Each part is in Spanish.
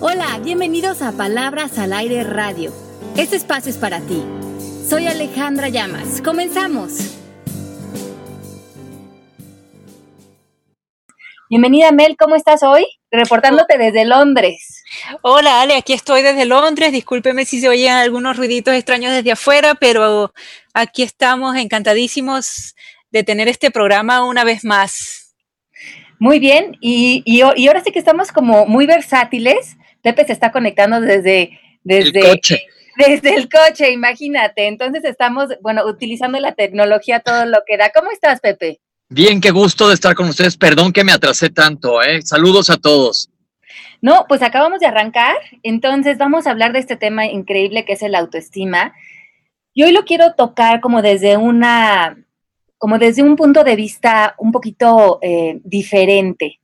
Hola, bienvenidos a Palabras al Aire Radio. Este espacio es para ti. Soy Alejandra Llamas. Comenzamos. Bienvenida Mel, ¿cómo estás hoy? Reportándote desde Londres. Hola Ale, aquí estoy desde Londres. Discúlpeme si se oyen algunos ruiditos extraños desde afuera, pero aquí estamos encantadísimos de tener este programa una vez más. Muy bien, y, y, ahora sí que estamos como muy versátiles. Pepe se está conectando desde, desde el coche. Desde el coche, imagínate. Entonces estamos, bueno, utilizando la tecnología todo lo que da. ¿Cómo estás, Pepe? Bien, qué gusto de estar con ustedes. Perdón que me atrasé tanto, ¿eh? Saludos a todos. No, pues acabamos de arrancar, entonces vamos a hablar de este tema increíble que es el autoestima. Y hoy lo quiero tocar como desde una, como desde un punto de vista un poquito eh, diferente.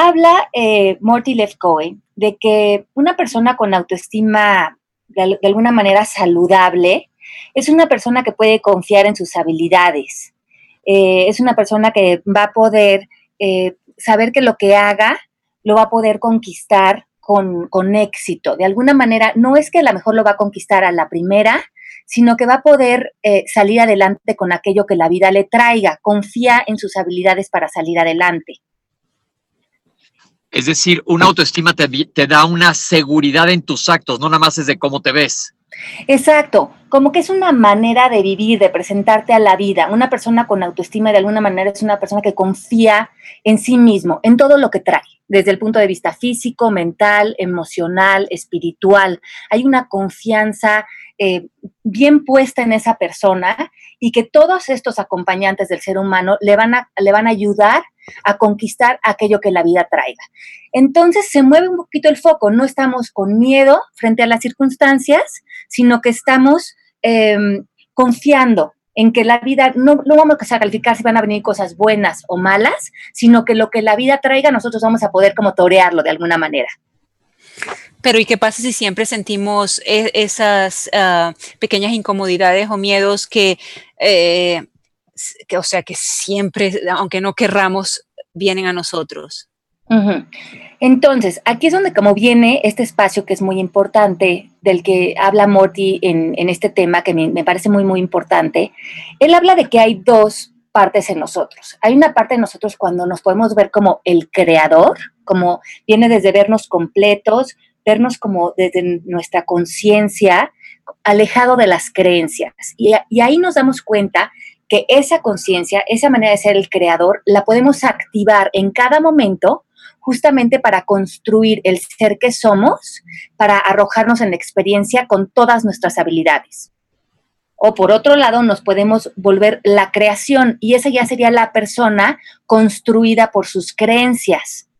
Habla eh, Morty Lefkoe de que una persona con autoestima de, alguna manera saludable es una persona que puede confiar en sus habilidades, eh, es una persona que va a poder saber que lo que haga lo va a poder conquistar con, con, éxito. De alguna manera, no es que a lo mejor lo va a conquistar a la primera, sino que va a poder eh, salir adelante con aquello que la vida le traiga. Confía en sus habilidades para salir adelante. Es decir, una autoestima te, da una seguridad en tus actos, no nada más es de cómo te ves. Exacto, como que es una manera de vivir, de presentarte a la vida. Una persona con autoestima de alguna manera es una persona que confía en sí mismo, en todo lo que trae, desde el punto de vista físico, mental, emocional, espiritual. Hay una confianza eh, bien puesta en esa persona y que todos estos acompañantes del ser humano le van a, le van a ayudar a conquistar aquello que la vida traiga. Entonces se mueve un poquito el foco, no estamos con miedo frente a las circunstancias, sino que estamos em, confiando en que la vida, no, no vamos a calificar si van a venir cosas buenas o malas, sino que lo que la vida traiga nosotros vamos a poder como torearlo de alguna manera. Pero ¿y qué pasa si siempre sentimos e, esas ah, pequeñas incomodidades o miedos que, eh, que, o sea, que siempre, aunque no querramos, vienen a nosotros? Entonces, aquí es donde como viene este espacio que es muy importante, del que habla Morty en, este tema, que me, me, parece muy, muy importante. Él habla de que hay dos partes en nosotros. Hay una parte de nosotros cuando nos podemos ver como el creador, como viene desde vernos completos, vernos como desde nuestra conciencia, alejado de las creencias. Y ahí nos damos cuenta que esa conciencia, esa manera de ser el creador, la podemos activar en cada momento justamente para construir el ser que somos, para arrojarnos en la experiencia con todas nuestras habilidades. O por otro lado, nos podemos volver la creación y esa ya sería la persona construida por sus creencias.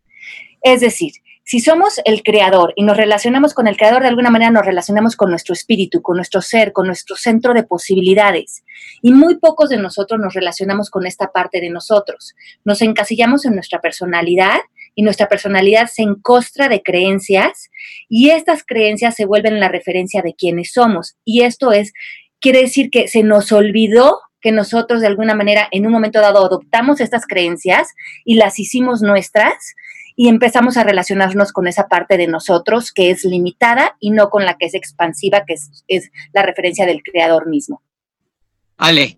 Es decir, si somos el creador y nos relacionamos con el creador, de alguna manera nos relacionamos con nuestro espíritu, con nuestro ser, con nuestro centro de posibilidades. Y muy pocos de nosotros nos relacionamos con esta parte de nosotros. Nos encasillamos en nuestra personalidad y nuestra personalidad se encostra de creencias y estas creencias se vuelven la referencia de quienes somos. Y esto es, quiere decir que se nos olvidó que nosotros de alguna manera en un momento dado adoptamos estas creencias y las hicimos nuestras y empezamos a relacionarnos con esa parte de nosotros que es limitada y no con la que es expansiva, que es, la referencia del creador mismo. Ale,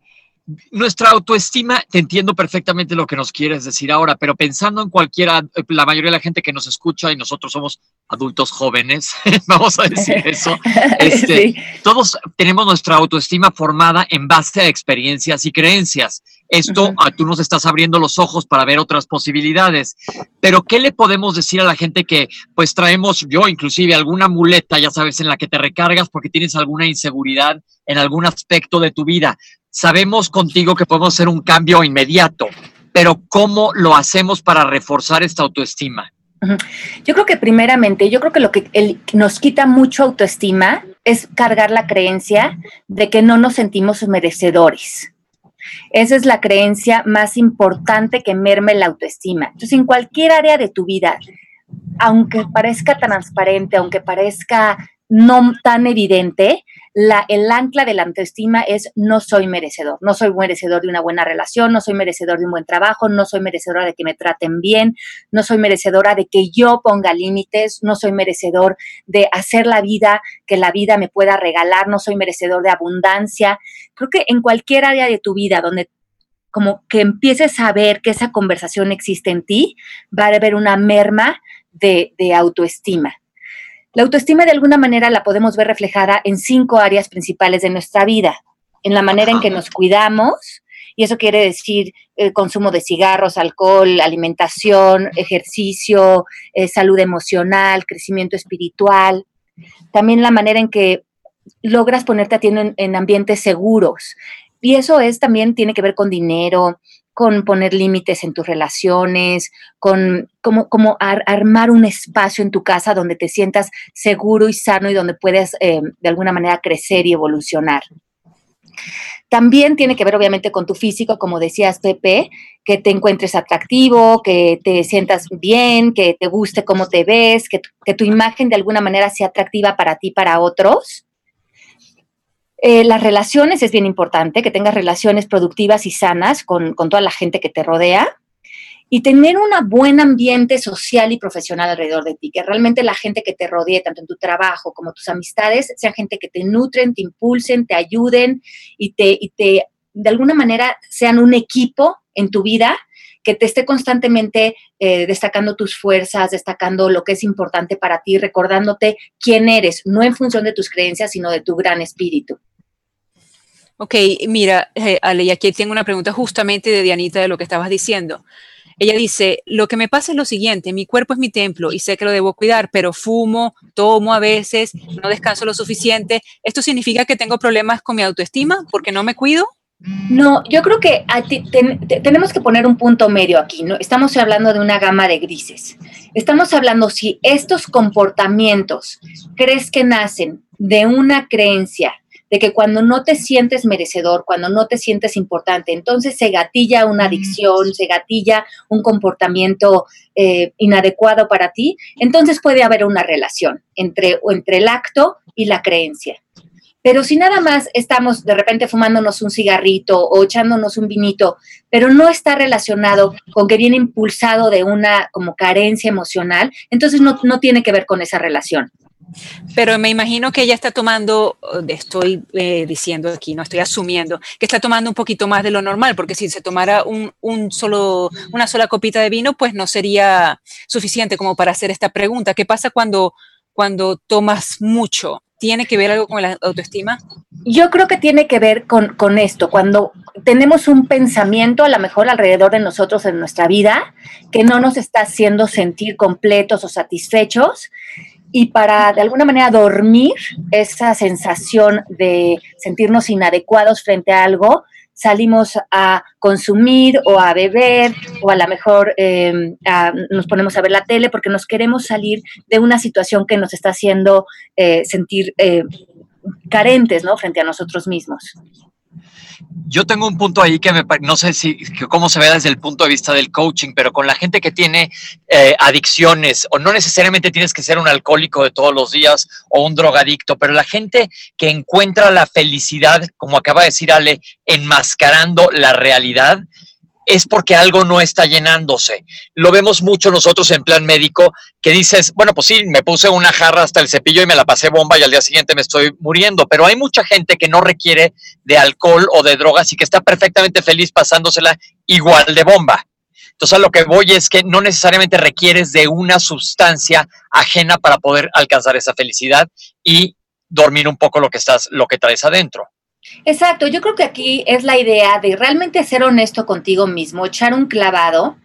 nuestra autoestima, te entiendo perfectamente lo que nos quieres decir ahora, pero pensando en cualquiera, la mayoría de la gente que nos escucha y nosotros somos adultos jóvenes, vamos a decir eso, este, todos tenemos nuestra autoestima formada en base a experiencias y creencias. Esto, tú nos estás abriendo los ojos para ver otras posibilidades. Pero, ¿qué le podemos decir a la gente que, pues, traemos, yo inclusive, alguna muleta, ya sabes, en la que te recargas porque tienes alguna inseguridad en algún aspecto de tu vida? Sabemos contigo que podemos hacer un cambio inmediato, pero ¿cómo lo hacemos para reforzar esta autoestima? Yo creo que primeramente, yo creo que lo que nos quita mucho autoestima es cargar la creencia de que no nos sentimos merecedores. Esa es la creencia más importante que merme la autoestima. Entonces, en cualquier área de tu vida, aunque parezca transparente, aunque parezca no tan evidente, la, el ancla de la autoestima es no soy merecedor, no soy merecedor de una buena relación, no soy merecedor de un buen trabajo, no soy merecedora de que me traten bien, no soy merecedora de que yo ponga límites, no soy merecedor de hacer la vida que la vida me pueda regalar, no soy merecedor de abundancia. Creo que en cualquier área de tu vida donde como que empieces a ver que esa conversación existe en ti, va a haber una merma de, de autoestima. La autoestima de alguna manera la podemos ver reflejada en cinco áreas principales de nuestra vida, en la manera en que nos cuidamos, y eso quiere decir el consumo de cigarros, alcohol, alimentación, ejercicio, eh, salud emocional, crecimiento espiritual, también la manera en que logras ponerte a ti en, en ambientes seguros. Y eso es también tiene que ver con dinero, con poner límites en tus relaciones, con como, armar un espacio en tu casa donde te sientas seguro y sano y donde puedes eh, de alguna manera crecer y evolucionar. También tiene que ver obviamente con tu físico, como decías Pepe, que te encuentres atractivo, que te sientas bien, que te guste cómo te ves, que, que tu imagen de alguna manera sea atractiva para ti, para otros. Eh, las relaciones es bien importante, que tengas relaciones productivas y sanas con, toda la gente que te rodea y tener un buen ambiente social y profesional alrededor de ti, que realmente la gente que te rodee, tanto en tu trabajo como tus amistades, sean gente que te nutren, te impulsen, te ayuden y te, y te de alguna manera sean un equipo en tu vida que te esté constantemente eh, destacando tus fuerzas, destacando lo que es importante para ti, recordándote quién eres, no en función de tus creencias, sino de tu gran espíritu. Ok, mira, eh, Ale, y aquí tengo una pregunta justamente de Dianita de lo que estabas diciendo. Ella dice, lo que me pasa es lo siguiente, mi cuerpo es mi templo y sé que lo debo cuidar, pero fumo, tomo a veces, no descanso lo suficiente. ¿Esto significa que tengo problemas con mi autoestima porque no me cuido? No, yo creo que tenemos que poner un punto medio aquí, ¿no? Estamos hablando de una gama de grises. Estamos hablando si estos comportamientos crees que nacen de una creencia de que cuando no te sientes merecedor, cuando no te sientes importante, entonces se gatilla una adicción, se gatilla un comportamiento eh, inadecuado para ti, entonces puede haber una relación entre, entre el acto y la creencia. Pero si nada más estamos de repente fumándonos un cigarrito o echándonos un vinito, pero no está relacionado con que viene impulsado de una como carencia emocional, entonces no, no tiene que ver con esa relación. Pero me imagino que ella está tomando, estoy eh, diciendo aquí, no estoy asumiendo, que está tomando un poquito más de lo normal, porque si se tomara un, solo, una sola copita de vino, pues no sería suficiente como para hacer esta pregunta. ¿Qué pasa cuando, cuando tomas mucho? ¿Tiene que ver algo con la autoestima? Yo creo que tiene que ver con, con, esto, cuando tenemos un pensamiento a lo mejor alrededor de nosotros en nuestra vida que no nos está haciendo sentir completos o satisfechos y para de alguna manera dormir esa sensación de sentirnos inadecuados frente a algo, salimos a consumir o a beber o a lo mejor em, nos ponemos a ver la tele porque nos queremos salir de una situación que nos está haciendo eh, sentir eh, carentes ¿no? frente a nosotros mismos. Yo tengo un punto ahí que me, no sé si cómo se ve desde el punto de vista del coaching, pero con la gente que tiene eh, adicciones, o no necesariamente tienes que ser un alcohólico de todos los días o un drogadicto, pero la gente que encuentra la felicidad, como acaba de decir Ale, enmascarando la realidad, es porque algo no está llenándose. Lo vemos mucho nosotros en plan médico, que dices, bueno, pues sí, me puse una jarra hasta el cepillo y me la pasé bomba y al día siguiente me estoy muriendo, pero hay mucha gente que no requiere de alcohol o de drogas y que está perfectamente feliz pasándosela igual de bomba. Entonces a lo que voy es que no necesariamente requieres de una sustancia ajena para poder alcanzar esa felicidad y dormir un poco lo que estás, lo que traes adentro. Exacto, yo creo que aquí es la idea de realmente ser honesto contigo mismo, echar un clavado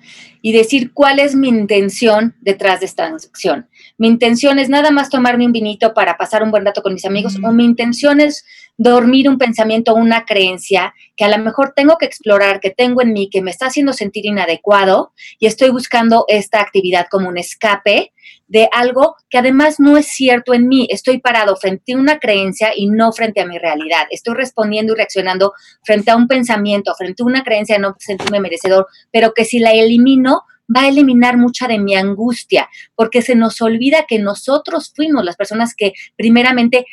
y decir cuál es mi intención detrás de esta acción. Mi intención es nada más tomarme un vinito para pasar un buen rato con mis amigos o mi intención es dormir un pensamiento, una creencia que a lo mejor tengo que explorar, que tengo en mí, que me está haciendo sentir inadecuado y estoy buscando esta actividad como un escape de algo que además no es cierto en mí. Estoy parado frente a una creencia y no frente a mi realidad. Estoy respondiendo y reaccionando frente a un pensamiento, frente a una creencia de no sentirme merecedor, pero que si la elimino, va a eliminar mucha de mi angustia, porque se nos olvida que nosotros fuimos las personas que primeramente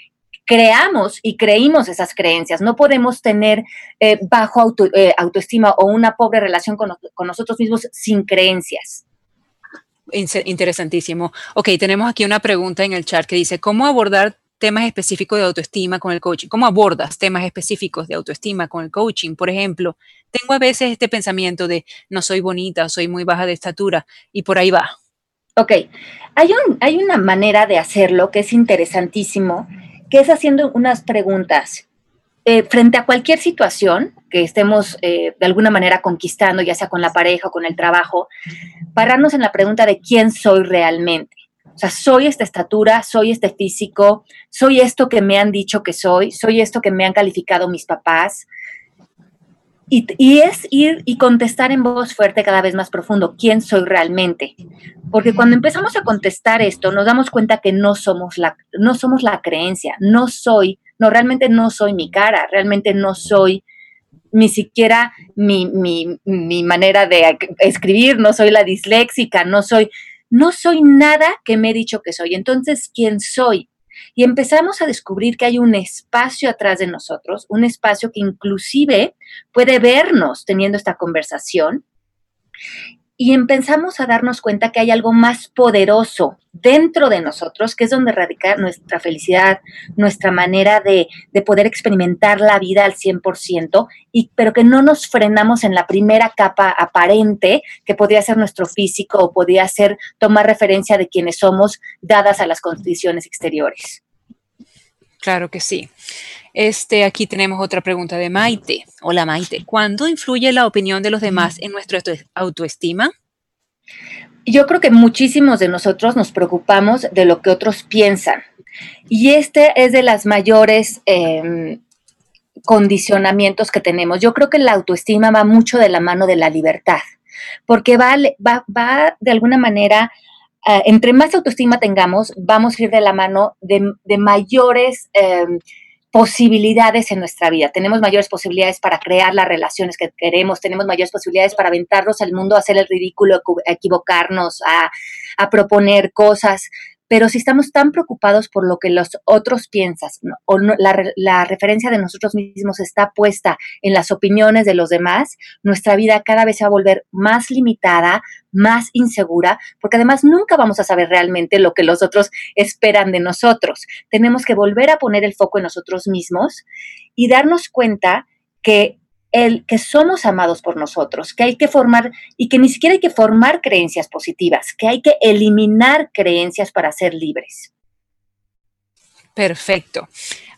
creamos y creímos esas creencias. No podemos tener eh, bajo eh, autoestima o una pobre relación con, con nosotros mismos sin creencias. Interesantísimo. Ok, tenemos aquí una pregunta en el chat que dice, ¿cómo abordar temas específicos de autoestima con el coaching? ¿Cómo abordas temas específicos de autoestima con el coaching? Por ejemplo, tengo a veces este pensamiento de no soy bonita, soy muy baja de estatura y por ahí va. Ok, hay, un, hay una manera de hacerlo que es interesantísimo, que es haciendo unas preguntas. Eh, frente a cualquier situación que estemos eh, de alguna manera conquistando, ya sea con la pareja o con el trabajo, pararnos en la pregunta de quién soy realmente. O sea, soy esta estatura, soy este físico, soy esto que me han dicho que soy, soy esto que me han calificado mis papás. Y, y, es ir y contestar en voz fuerte cada vez más profundo, ¿quién soy realmente? Porque cuando empezamos a contestar esto, nos damos cuenta que no somos la, no somos la creencia, no soy no, realmente no soy mi cara, realmente no soy ni siquiera mi, mi, manera de escribir, no soy la disléxica, no soy, no soy nada que me he dicho que soy. Entonces, ¿quién soy? Y empezamos a descubrir que hay un espacio atrás de nosotros, un espacio que inclusive puede vernos teniendo esta conversación y empezamos a darnos cuenta que hay algo más poderoso dentro de nosotros, que es donde radica nuestra felicidad, nuestra manera de, poder experimentar la vida al 100%, y, pero que no nos frenamos en la primera capa aparente, que podría ser nuestro físico o podría ser tomar referencia de quienes somos dadas a las condiciones exteriores. Claro que sí. Este, aquí tenemos otra pregunta de Maite. Hola Maite, ¿cuándo influye la opinión de los demás en nuestra autoestima? Yo creo que muchísimos de nosotros nos preocupamos de lo que otros piensan. Y este es de las mayores em, condicionamientos que tenemos. Yo creo que la autoestima va mucho de la mano de la libertad, porque va, va, de alguna manera eh, entre más autoestima tengamos, vamos a ir de la mano de, mayores em, posibilidades en nuestra vida. Tenemos mayores posibilidades para crear las relaciones que queremos, tenemos mayores posibilidades para aventarnos al mundo, hacer el ridículo, a equivocarnos, a proponer cosas pero si estamos tan preocupados por lo que los otros piensan o la, referencia de nosotros mismos está puesta en las opiniones de los demás, nuestra vida cada vez se va a volver más limitada, más insegura, porque además nunca vamos a saber realmente lo que los otros esperan de nosotros. Tenemos que volver a poner el foco en nosotros mismos y darnos cuenta que el que somos amados por nosotros, que hay que formar y que ni siquiera hay que formar creencias positivas, que hay que eliminar creencias para ser libres. Perfecto.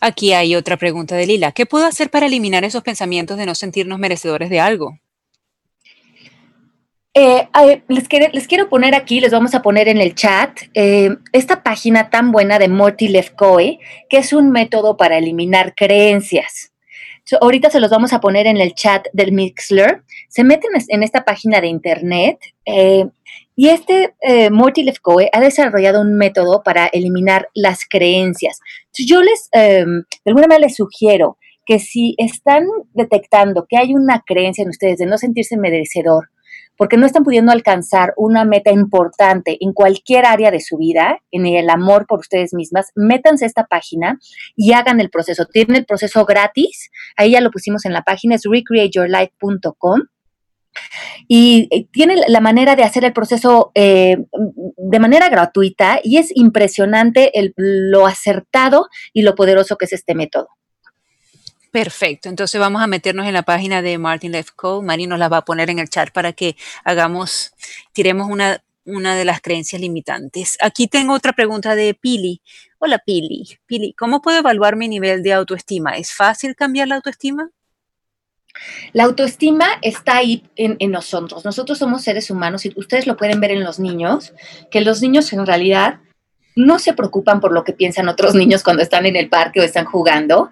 Aquí hay otra pregunta de Lila. ¿Qué puedo hacer para eliminar esos pensamientos de no sentirnos merecedores de algo? Eh, les, quiero, poner aquí, les vamos a poner en el chat, eh, esta página tan buena de Morty Lefkoe, que es un método para eliminar creencias ahorita se los vamos a poner en el chat del Mixler. Se meten en esta página de internet eh, y este eh, Morty Lefkoe ha desarrollado un método para eliminar las creencias. yo les, em, de alguna manera les sugiero que si están detectando que hay una creencia en ustedes de no sentirse merecedor porque no están pudiendo alcanzar una meta importante en cualquier área de su vida, en el amor por ustedes mismas, métanse a esta página y hagan el proceso. Tienen el proceso gratis, ahí ya lo pusimos en la página, es recreateyourlife.com. Y eh, tiene la manera de hacer el proceso eh, de manera gratuita y es impresionante lo acertado y lo poderoso que es este método. Perfecto, entonces vamos a meternos en la página de Martin Lefkoe. Mari nos la va a poner en el chat para que hagamos, tiremos una, una de las creencias limitantes. Aquí tengo otra pregunta de Pili. Hola Pili. Pili, ¿cómo puedo evaluar mi nivel de autoestima? ¿Es fácil cambiar la autoestima? La autoestima está ahí en, en, nosotros. Nosotros somos seres humanos y ustedes lo pueden ver en los niños, que los niños en realidad no se preocupan por lo que piensan otros niños cuando están en el parque o están jugando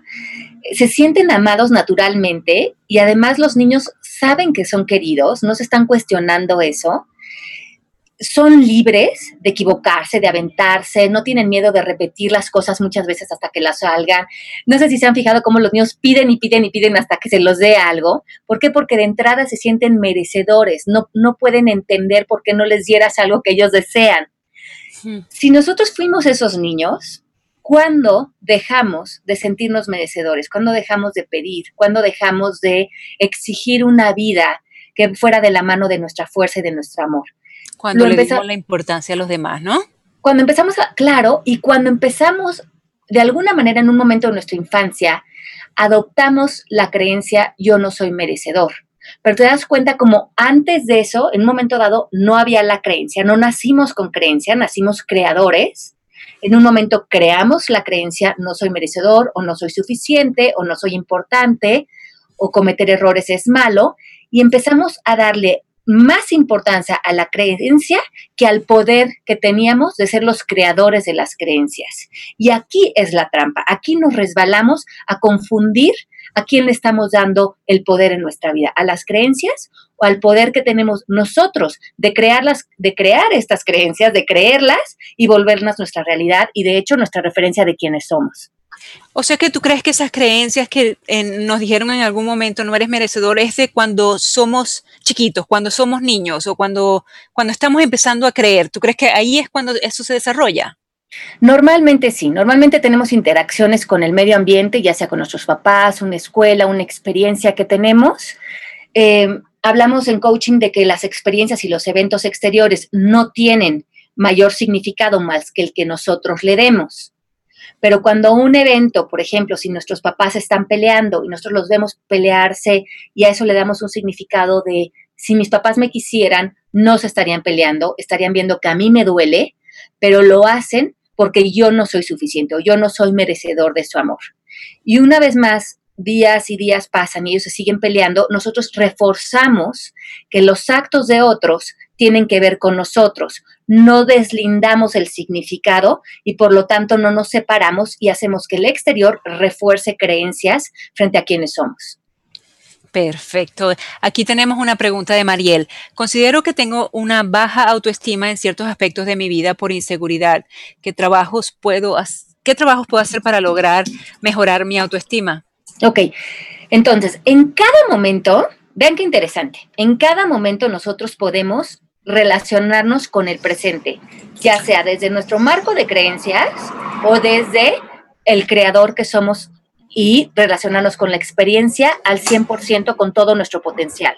se sienten amados naturalmente y además los niños saben que son queridos, no se están cuestionando eso. Son libres de equivocarse, de aventarse, no tienen miedo de repetir las cosas muchas veces hasta que las salgan. No sé si se han fijado cómo los niños piden y piden y piden hasta que se los dé algo. ¿Por qué? Porque de entrada se sienten merecedores, no, no pueden entender por qué no les dieras algo que ellos desean. Si nosotros fuimos esos niños, cuando dejamos de sentirnos merecedores, cuando dejamos de pedir, cuando dejamos de exigir una vida que fuera de la mano de nuestra fuerza y de nuestro amor. Cuando le damos la importancia a los demás, ¿no? Cuando empezamos a, claro, y cuando empezamos de alguna manera en un momento de nuestra infancia, adoptamos la creencia yo no soy merecedor. Pero te das cuenta como antes de eso, en un momento dado, no había la creencia, no nacimos con creencia, nacimos creadores. En un momento creamos la creencia no soy merecedor o no soy suficiente o no soy importante o cometer errores es malo y empezamos a darle más importancia a la creencia que al poder que teníamos de ser los creadores de las creencias. Y aquí es la trampa, aquí nos resbalamos a confundir a quién le estamos dando el poder en nuestra vida, a las creencias o al poder que tenemos nosotros de crearlas, de crear estas creencias, de creerlas y volverlas nuestra realidad y de hecho nuestra referencia de quiénes somos. O sea que tú crees que esas creencias que nos dijeron en algún momento no eres merecedor es de cuando somos chiquitos, cuando somos niños o cuando, cuando estamos empezando a creer. ¿Tú crees que ahí es cuando eso se desarrolla? Normalmente sí, normalmente tenemos interacciones con el medio ambiente, ya sea con nuestros papás, una escuela, una experiencia que tenemos. Eh, hablamos en coaching de que las experiencias y los eventos exteriores no tienen mayor significado más que el que nosotros le demos. Pero cuando un evento, por ejemplo, si nuestros papás están peleando y nosotros los vemos pelearse y a eso le damos un significado de si mis papás me quisieran, no se estarían peleando, estarían viendo que a mí me duele, pero lo hacen porque yo no soy suficiente o yo no soy merecedor de su amor. Y una vez más, días y días pasan y ellos se siguen peleando, nosotros reforzamos que los actos de otros tienen que ver con nosotros. No deslindamos el significado y por lo tanto no nos separamos y hacemos que el exterior refuerce creencias frente a quienes somos. Perfecto. Aquí tenemos una pregunta de Mariel. Considero que tengo una baja autoestima en ciertos aspectos de mi vida por inseguridad. ¿Qué trabajos puedo, hacer para lograr mejorar mi autoestima? Ok, entonces, en cada momento, vean qué interesante, en cada momento nosotros podemos relacionarnos con el presente, ya sea desde nuestro marco de creencias o desde el creador que somos y relacionarnos con la experiencia al 100% con todo nuestro potencial.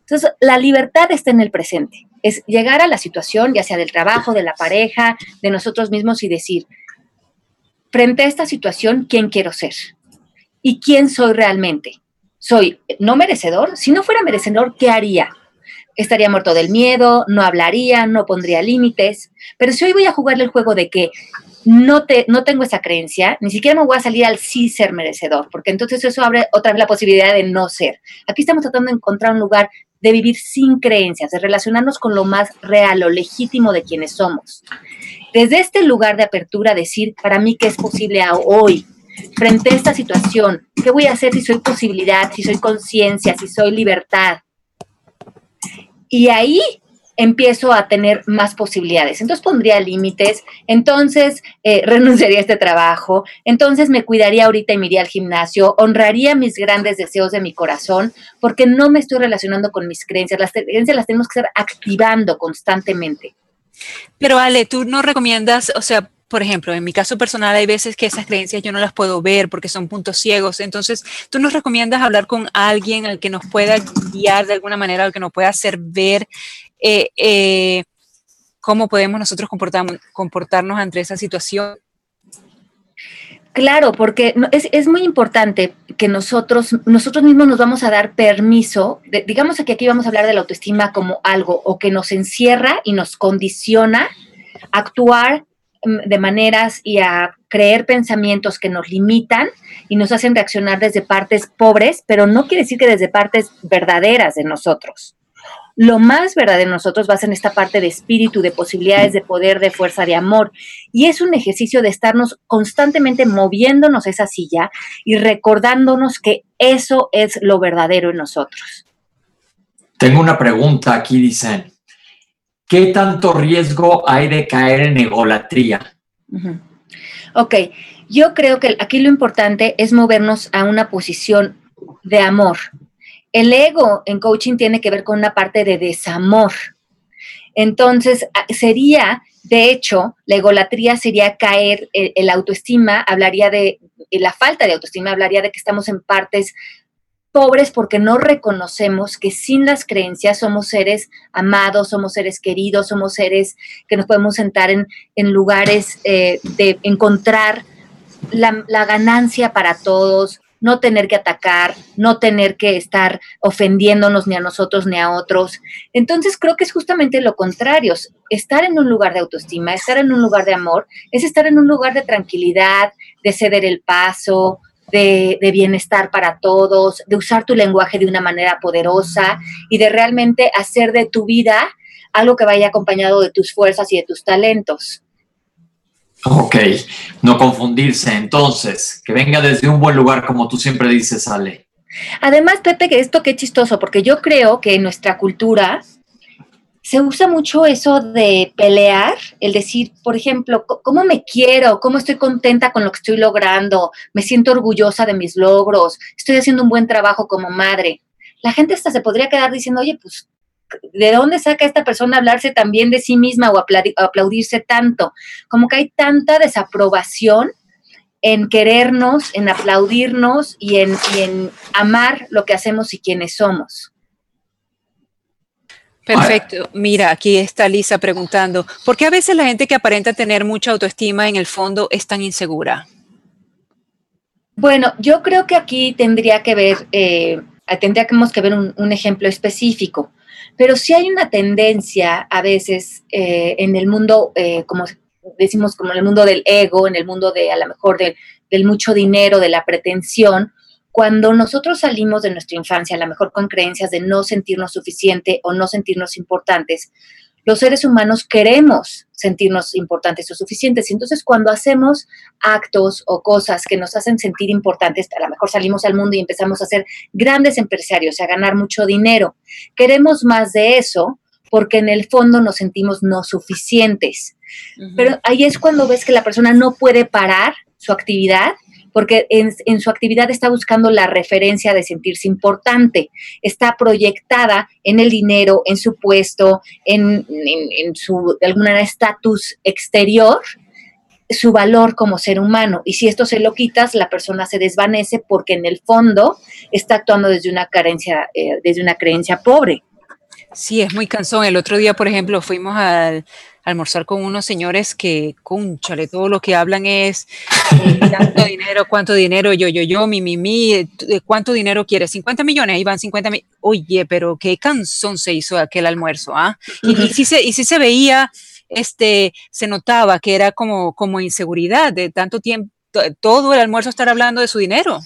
Entonces, la libertad está en el presente. Es llegar a la situación, ya sea del trabajo, de la pareja, de nosotros mismos y decir, frente a esta situación, ¿quién quiero ser? ¿Y quién soy realmente? ¿Soy no merecedor? Si no fuera merecedor, ¿qué haría? estaría muerto del miedo, no hablaría, no pondría límites. Pero si hoy voy a jugarle el juego de que no, te, no tengo esa creencia, ni siquiera me voy a salir al sí ser merecedor, porque entonces eso abre otra vez la posibilidad de no ser. Aquí estamos tratando de encontrar un lugar de vivir sin creencias, de relacionarnos con lo más real, lo legítimo de quienes somos. Desde este lugar de apertura, decir, para mí, ¿qué es posible hoy? Frente a esta situación, ¿qué voy a hacer si soy posibilidad, si soy conciencia, si soy libertad? y ahí empiezo a tener más posibilidades. Entonces pondría límites, entonces eh, renunciaría a este trabajo, entonces me cuidaría ahorita y me iría al gimnasio, honraría mis grandes deseos de mi corazón, porque no me estoy relacionando con mis creencias. Las creencias las tenemos que estar activando constantemente. Pero Ale, tú no recomiendas, o sea, por ejemplo, en mi caso personal hay veces que esas creencias yo no las puedo ver porque son puntos ciegos. Entonces, ¿tú nos recomiendas hablar con alguien al que nos pueda guiar de alguna manera, al que nos pueda hacer ver eh, eh, cómo podemos nosotros comportarnos ante esa situación? Claro, porque es, muy importante que nosotros, nosotros mismos nos vamos a dar permiso, digamos que aquí vamos a hablar de la autoestima como algo o que nos encierra y nos condiciona a actuar Mm, de maneras y a creer pensamientos que nos limitan y nos hacen reaccionar desde partes pobres, pero no quiere decir que desde partes verdaderas de nosotros. Lo más verdadero de nosotros va a ser en esta parte de espíritu, de posibilidades, de poder, de fuerza, de amor. Y es un ejercicio de estarnos constantemente moviéndonos esa silla y recordándonos que eso es lo verdadero en nosotros. Tengo una pregunta aquí, dicen. ¿qué tanto riesgo hay de caer en egolatría? Ok, yo creo que aquí lo importante es movernos a una posición de amor. El ego en coaching tiene que ver con una parte de desamor. Entonces, sería De hecho, la egolatría sería caer, el, autoestima hablaría de, la falta de autoestima hablaría de que estamos en partes pobres porque no reconocemos que sin las creencias somos seres amados, somos seres queridos, somos seres que nos podemos sentar en, lugares eh, de encontrar la, ganancia para todos, no tener que atacar, no tener que estar ofendiéndonos ni a nosotros ni a otros. Entonces creo que es justamente lo contrario. Estar en un lugar de autoestima, estar en un lugar de amor, es estar en un lugar de tranquilidad, de ceder el paso, de, bienestar para todos, de usar tu lenguaje de una manera poderosa y de realmente hacer de tu vida algo que vaya acompañado de tus fuerzas y de tus talentos. Ok, no confundirse entonces, que venga desde un buen lugar como tú siempre dices, Ale. Además, Pepe, que esto qué chistoso, porque yo creo que en nuestra cultura se usa mucho eso de pelear, el decir, por ejemplo, cómo me quiero, cómo estoy contenta con lo que estoy logrando, me siento orgullosa de mis logros, estoy haciendo un buen trabajo como madre. La gente hasta se podría quedar diciendo, oye, pues, ¿de dónde saca esta persona hablarse también de sí misma o aplaudirse tanto? Como que hay tanta desaprobación en querernos, en aplaudirnos y en, y en amar lo que hacemos y quienes somos. Perfecto. Mira, aquí está Lisa preguntando, ¿por qué a veces la gente que aparenta tener mucha autoestima en el fondo es tan insegura? Bueno, yo creo que aquí tendría que ver, eh, tendríamos que ver un, ejemplo específico, pero sí hay una tendencia a veces eh, en el mundo, eh, como decimos, como en el mundo del ego, en el mundo de a lo mejor del mucho dinero, de la pretensión, cuando nosotros salimos de nuestra infancia, a lo mejor con creencias de no sentirnos suficiente o no sentirnos importantes, los seres humanos queremos sentirnos importantes o suficientes. Y entonces cuando hacemos actos o cosas que nos hacen sentir importantes, a lo mejor salimos al mundo y empezamos a ser grandes empresarios, a ganar mucho dinero. Queremos más de eso porque en el fondo nos sentimos no suficientes. Pero ahí es cuando ves que la persona no puede parar su actividad porque en, su actividad está buscando la referencia de sentirse importante, está proyectada en el dinero, en su puesto, en, su, de alguna estatus exterior, su valor como ser humano. Y si esto se lo quitas, la persona se desvanece porque en el fondo está actuando desde una carencia, eh, desde una creencia pobre. Sí, es muy cansón. El otro día, por ejemplo, fuimos al almorzar con unos señores que, cónchale, todo lo que hablan es eh, cuánto dinero, cuánto dinero, yo, yo, yo, mi, mi, mi, eh, cuánto dinero quieres, 50 millones, ahí van 50 millones. Oye, pero qué cansón se hizo aquel almuerzo, ¿ah? Y, sí se, y se veía, este, se notaba que era como, como inseguridad de tanto tiempo, todo el almuerzo estar hablando de su dinero.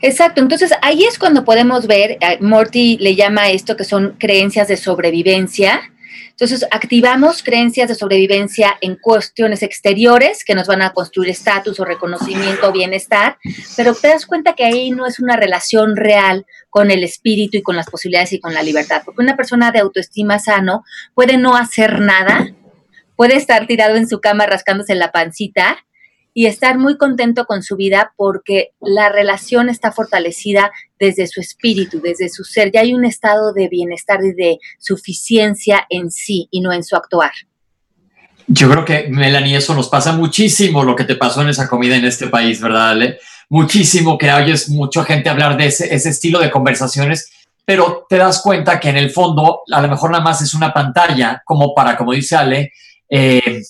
Exacto, entonces ahí es cuando podemos ver, eh, Morty le llama esto que son creencias de sobrevivencia, entonces, activamos creencias de sobrevivencia en cuestiones exteriores que nos van a construir estatus o reconocimiento o bienestar, pero te das cuenta que ahí no es una relación real con el espíritu y con las posibilidades y con la libertad, porque una persona de autoestima sano puede no hacer nada, puede estar tirado en su cama rascándose la pancita y estar muy contento con su vida porque la relación está fortalecida desde su espíritu, desde su ser. Ya hay un estado de bienestar y de suficiencia en sí y no en su actuar. Yo creo que, Melanie, eso nos pasa muchísimo lo que te pasó en esa comida en este país, ¿verdad, Ale? Muchísimo que oyes mucha gente hablar de ese, estilo de conversaciones, pero te das cuenta que en el fondo a lo mejor nada más es una pantalla como para, como dice Ale, eh,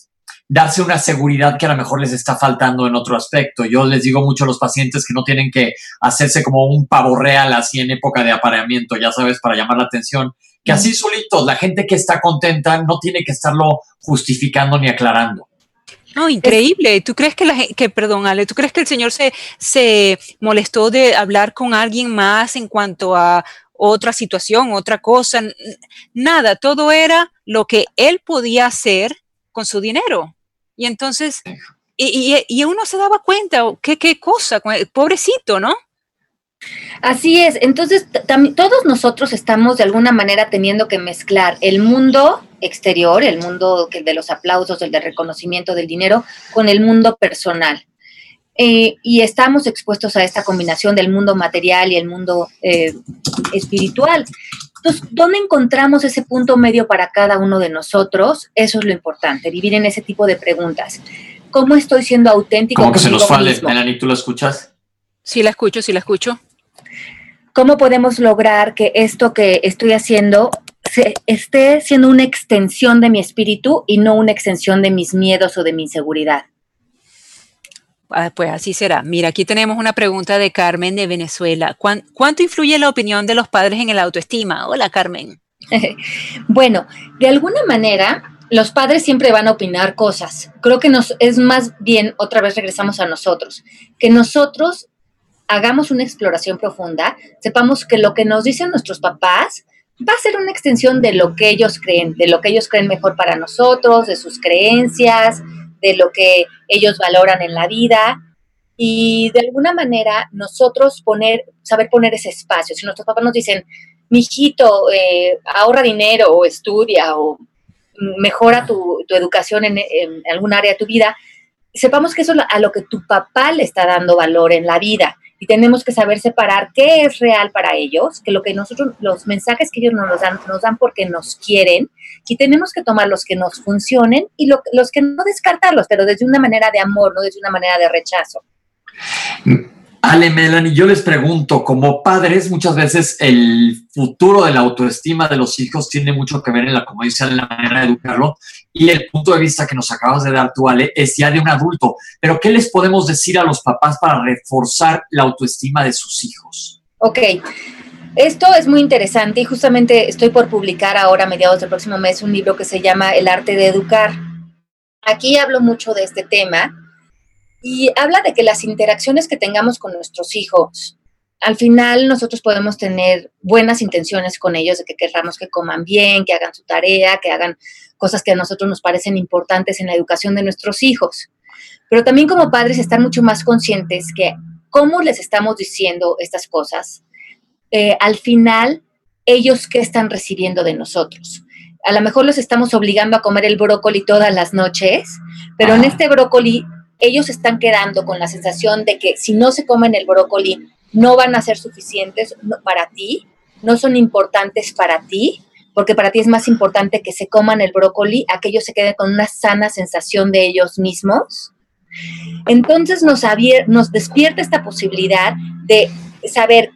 darse una seguridad que a lo mejor les está faltando en otro aspecto. Yo les digo mucho a los pacientes que no tienen que hacerse como un pavo real así en época de apareamiento, ya sabes, para llamar la atención, que así solitos, la gente que está contenta no tiene que estarlo justificando ni aclarando. No, increíble. ¿Tú crees que la que, perdón, Ale, ¿tú crees que el señor se, se molestó de hablar con alguien más en cuanto a otra situación, otra cosa? Nada, todo era lo que él podía hacer con su dinero. Y entonces, y, uno se daba cuenta, qué, qué cosa, pobrecito, ¿no? Así es, entonces todos nosotros estamos de alguna manera teniendo que mezclar el mundo exterior, el mundo de los aplausos, el del reconocimiento del dinero, con el mundo personal. Eh, y estamos expuestos a esta combinación del mundo material y el mundo eh, espiritual. Entonces, ¿dónde encontramos ese punto medio para cada uno de nosotros? Eso es lo importante, vivir en ese tipo de preguntas. ¿Cómo estoy siendo auténtico? ¿Cómo que se nos fale, Melanie? ¿Tú lo escuchas? Sí, la escucho, sí la escucho. ¿Cómo podemos lograr que esto que estoy haciendo esté siendo una extensión de mi espíritu y no una extensión de mis miedos o de mi inseguridad? Ah, pues así será. Mira, aquí tenemos una pregunta de Carmen de Venezuela. ¿Cuánto influye la opinión de los padres en el autoestima? Hola, Carmen. bueno, de alguna manera, los padres siempre van a opinar cosas. Creo que nos es más bien, otra vez regresamos a nosotros, que nosotros hagamos una exploración profunda, sepamos que lo que nos dicen nuestros papás va a ser una extensión de lo que ellos creen, de lo que ellos creen mejor para nosotros, de sus creencias, de lo que ellos valoran en la vida. Y de alguna manera nosotros poner, saber poner ese espacio. Si nuestros papás nos dicen, mijito, eh, ahorra dinero o estudia o mejora tu, educación en, en, algún área de tu vida, sepamos que eso es a lo que tu papá le está dando valor en la vida y tenemos que saber separar qué es real para ellos, que lo que nosotros, los mensajes que ellos nos dan, nos dan porque nos quieren, y tenemos que tomar los que nos funcionen y los que no descartarlos, pero desde una manera de amor, no desde una manera de rechazo. Ale, Melanie, yo les pregunto, como padres, muchas veces el futuro de la autoestima de los hijos tiene mucho que ver en la, como dice, en la manera de educarlo. Y el punto de vista que nos acabas de dar tú, Ale, es ya de un adulto. Pero, ¿qué les podemos decir a los papás para reforzar la autoestima de sus hijos? Ok. Esto es muy interesante y justamente estoy por publicar ahora, a mediados del próximo mes, un libro que se llama El arte de educar. Aquí hablo mucho de este tema y habla de que las interacciones que tengamos con nuestros hijos, al final nosotros podemos tener buenas intenciones con ellos, de que querramos que coman bien, que hagan su tarea, que hagan cosas que a nosotros nos parecen importantes en la educación de nuestros hijos. Pero también como padres estar mucho más conscientes que cómo les estamos diciendo estas cosas, eh, al final ellos qué están recibiendo de nosotros. A lo mejor los estamos obligando a comer el brócoli todas las noches, pero en este brócoli ellos están quedando con la sensación de que si no se comen el brócoli, no van a ser suficientes para ti, no son importantes para ti, porque para ti es más importante que se coman el brócoli a que ellos se queden con una sana sensación de ellos mismos. Entonces nos, nos despierta esta posibilidad de saber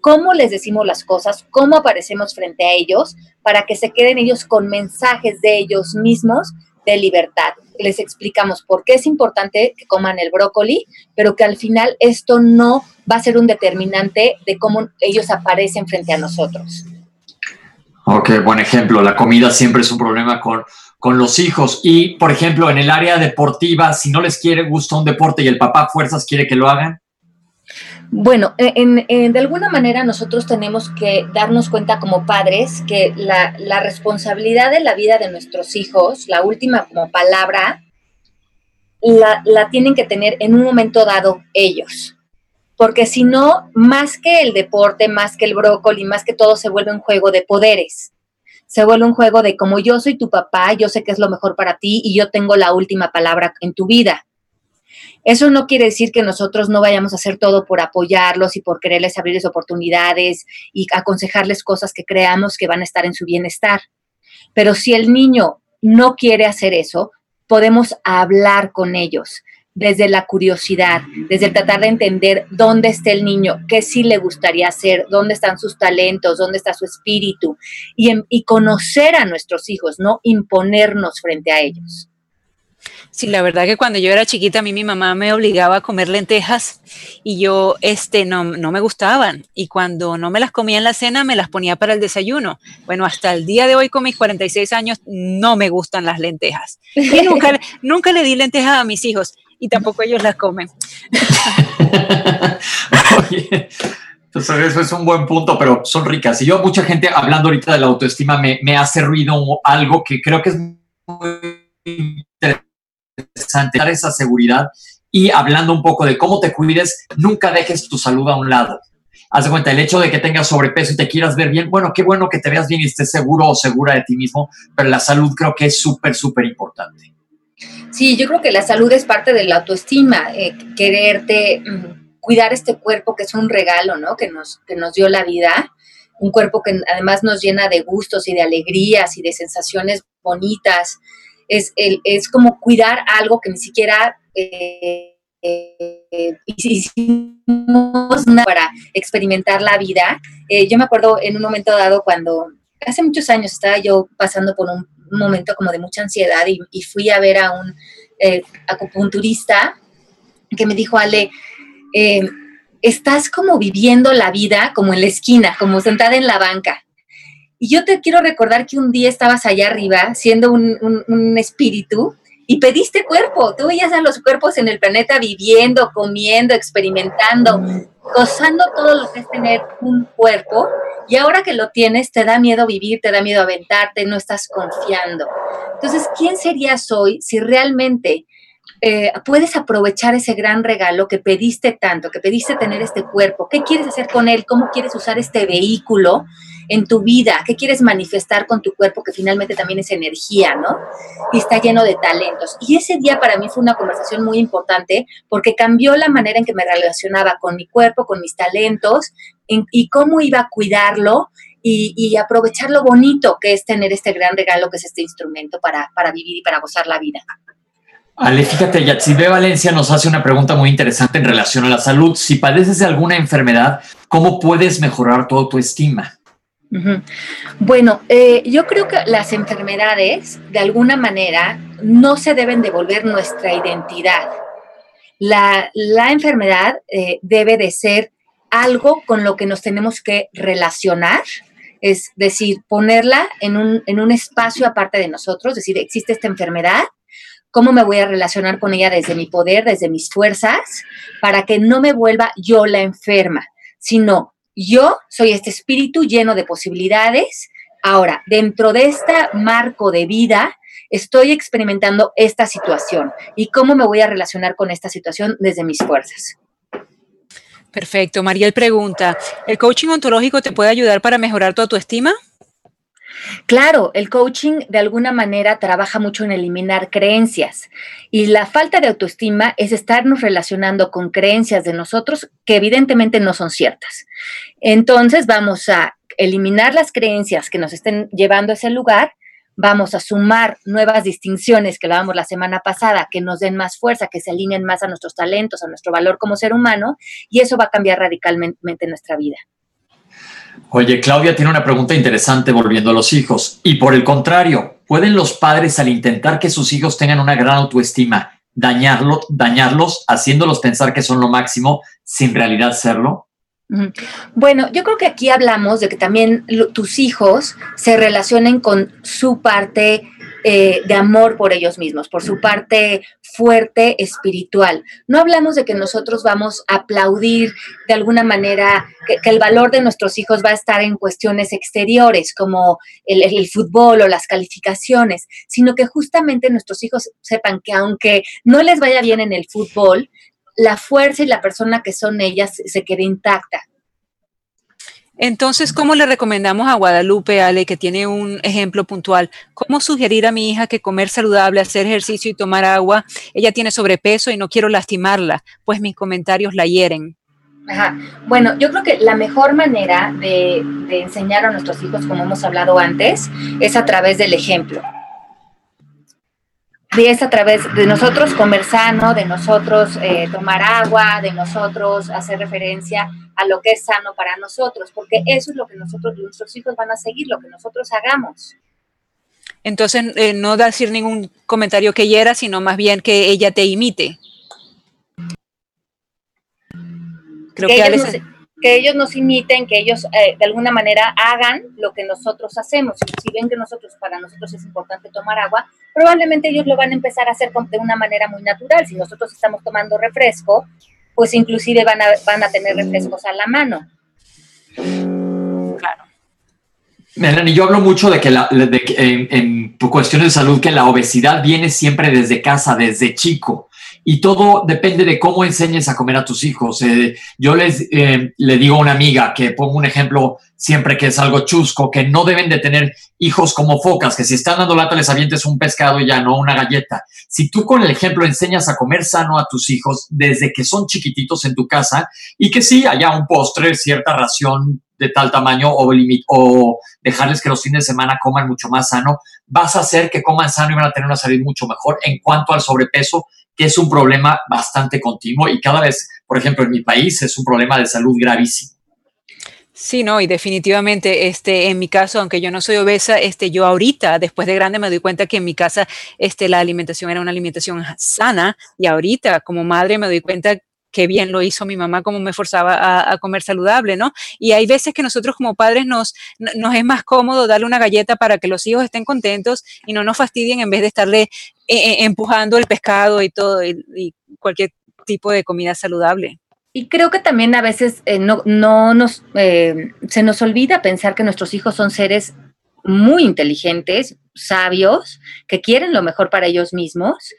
cómo les decimos las cosas, cómo aparecemos frente a ellos, para que se queden ellos con mensajes de ellos mismos de libertad. Les explicamos por qué es importante que coman el brócoli, pero que al final esto no va a ser un determinante de cómo ellos aparecen frente a nosotros. Ok, buen ejemplo. La comida siempre es un problema con, con los hijos. Y, por ejemplo, en el área deportiva, si no les quiere, gusta un deporte y el papá fuerzas quiere que lo hagan, bueno, de alguna manera nosotros tenemos que darnos cuenta como padres que la, responsabilidad de la vida de nuestros hijos, la última como palabra, la, la tienen que tener en un momento dado ellos. Porque si no, más que el deporte, más que el brócoli, más que todo, se vuelve un juego de poderes. Se vuelve un juego de como yo soy tu papá, yo sé que es lo mejor para ti y yo tengo la última palabra en tu vida eso no quiere decir que nosotros no vayamos a hacer todo por apoyarlos y por quererles abrirles oportunidades y aconsejarles cosas que creamos que van a estar en su bienestar. Pero si el niño no quiere hacer eso, podemos hablar con ellos desde la curiosidad, desde el tratar de entender dónde está el niño, qué sí le gustaría hacer, dónde están sus talentos, dónde está su espíritu, y, conocer a nuestros hijos, no imponernos frente a ellos. Sí, la verdad que cuando yo era chiquita a mí mi mamá me obligaba a comer lentejas y yo este no, no, me gustaban y cuando no me las comía en la cena me las ponía para el desayuno. Bueno, hasta el día de hoy con mis 46 años no me gustan las lentejas. Y nunca, nunca le di lentejas a mis hijos y tampoco ellos las comen. Oye, entonces eso es un buen punto, pero son ricas. Y yo, mucha gente hablando ahorita de la autoestima me, me hace ruido algo que creo que es muy interesante dar esa seguridad y hablando un poco de cómo te cuides, nunca dejes tu salud a un lado. Haz de cuenta, el hecho de que tengas sobrepeso y te quieras ver bien, bueno, qué bueno que te veas bien y estés seguro o segura de ti mismo, pero la salud creo que es súper, súper importante. Sí, yo creo que la salud es parte de la autoestima, eh, quererte, mm, cuidar este cuerpo que es un regalo, ¿no? Que nos, que nos dio la vida, un cuerpo que además nos llena de gustos y de alegrías y de sensaciones bonitas. Es, el, es como cuidar algo que ni siquiera eh, eh, hicimos para experimentar la vida. Eh, yo me acuerdo en un momento dado cuando hace muchos años estaba yo pasando por un momento como de mucha ansiedad y, fui a ver a un acupunturista que me dijo, Ale, estás como viviendo la vida como en la esquina, como sentada en la banca. Y yo te quiero recordar que un día estabas allá arriba siendo un, espíritu y pediste cuerpo. Tú veías a los cuerpos en el planeta viviendo, comiendo, experimentando, gozando todo lo que es tener un cuerpo. Y ahora que lo tienes, te da miedo vivir, te da miedo aventarte, no estás confiando. Entonces, ¿quién serías hoy si realmente eh, puedes aprovechar ese gran regalo que pediste tanto, que pediste tener este cuerpo. ¿Qué quieres hacer con él? ¿Cómo quieres usar este vehículo en tu vida? ¿Qué quieres manifestar con tu cuerpo que finalmente también es energía, ¿no? Y está lleno de talentos. Y ese día para mí fue una conversación muy importante porque cambió la manera en que me relacionaba con mi cuerpo, con mis talentos y cómo iba a cuidarlo y, aprovechar lo bonito que es tener este gran regalo que es este instrumento para, para vivir y para gozar la vida. Ale, fíjate, Yatsibe Valencia nos hace una pregunta muy interesante en relación a la salud. Si padeces de alguna enfermedad, ¿cómo puedes mejorar tu autoestima? Bueno, eh, yo creo que las enfermedades, de alguna manera, no se deben devolver nuestra identidad. La, enfermedad eh, debe de ser algo con lo que nos tenemos que relacionar, es decir, ponerla en un, en un espacio aparte de nosotros, es decir, existe esta enfermedad, cómo me voy a relacionar con ella desde mi poder, desde mis fuerzas, para que no me vuelva yo la enferma, sino yo soy este espíritu lleno de posibilidades. Ahora, dentro de este marco de vida, estoy experimentando esta situación y cómo me voy a relacionar con esta situación desde mis fuerzas. Perfecto. Mariel pregunta, ¿el coaching ontológico te puede ayudar para mejorar tu autoestima? Claro, el coaching de alguna manera trabaja mucho en eliminar creencias y la falta de autoestima es estarnos relacionando con creencias de nosotros que evidentemente no son ciertas. Entonces vamos a eliminar las creencias que nos estén llevando a ese lugar, vamos a sumar nuevas distinciones que hablábamos la semana pasada, que nos den más fuerza, que se alineen más a nuestros talentos, a nuestro valor como ser humano y eso va a cambiar radicalmente nuestra vida. Oye, Claudia tiene una pregunta interesante volviendo a los hijos. Y por el contrario, ¿pueden los padres al intentar que sus hijos tengan una gran autoestima dañarlo, dañarlos haciéndolos pensar que son lo máximo sin realidad serlo? Bueno, yo creo que aquí hablamos de que también tus hijos se relacionen con su parte eh, de amor por ellos mismos, por su parte fuerte espiritual. No hablamos de que nosotros vamos a aplaudir de alguna manera que, el valor de nuestros hijos va a estar en cuestiones exteriores como el, fútbol o las calificaciones, sino que justamente nuestros hijos sepan que aunque no les vaya bien en el fútbol, la fuerza y la persona que son ellas se quede intacta. Entonces, ¿cómo le recomendamos a Guadalupe, Ale, que tiene un ejemplo puntual? ¿Cómo sugerir a mi hija que comer saludable, hacer ejercicio y tomar agua? Ella tiene sobrepeso y no quiero lastimarla, pues mis comentarios la hieren. Ajá. Bueno, yo creo que la mejor manera de, de enseñar a nuestros hijos, como hemos hablado antes, es a través del ejemplo es a través de nosotros comer sano, de nosotros eh, tomar agua, de nosotros hacer referencia a lo que es sano para nosotros, porque eso es lo que nosotros, nuestros hijos van a seguir, lo que nosotros hagamos. Entonces, eh, no decir ningún comentario que hiera, sino más bien que ella te imite. Creo que, que ellos nos imiten, que ellos eh, de alguna manera hagan lo que nosotros hacemos. Si ven que nosotros, para nosotros es importante tomar agua, probablemente ellos lo van a empezar a hacer de una manera muy natural. Si nosotros estamos tomando refresco, pues inclusive van a, van a tener refrescos a la mano. Claro. Melanie, yo hablo mucho de que, la, en, en cuestiones de salud, que la obesidad viene siempre desde casa, desde chico y todo depende de cómo enseñes a comer a tus hijos. Eh, yo les eh, le digo a una amiga que pongo un ejemplo siempre que es algo chusco, que no deben de tener hijos como focas, que si están dando lata les avientes un pescado y ya no una galleta. Si tú con el ejemplo enseñas a comer sano a tus hijos desde que son chiquititos en tu casa y que sí haya un postre, cierta ración de tal tamaño o, o dejarles que los fines de semana coman mucho más sano, vas a hacer que coman sano y van a tener una salud mucho mejor en cuanto al sobrepeso, que es un problema bastante continuo y cada vez, por ejemplo, en mi país es un problema de salud gravísimo. Sí, no, y definitivamente, este, en mi caso, aunque yo no soy obesa, este, yo ahorita, después de grande, me doy cuenta que en mi casa, este, la alimentación era una alimentación sana, y ahorita, como madre, me doy cuenta qué bien lo hizo mi mamá, cómo me forzaba a, comer saludable, ¿no? Y hay veces que nosotros como padres nos, nos es más cómodo darle una galleta para que los hijos estén contentos y no nos fastidien en vez de estarle eh, eh, empujando el pescado y todo, y, cualquier tipo de comida saludable. Y creo que también a veces eh, no, no nos, se nos olvida pensar que nuestros hijos son seres muy inteligentes, sabios, que quieren lo mejor para ellos mismos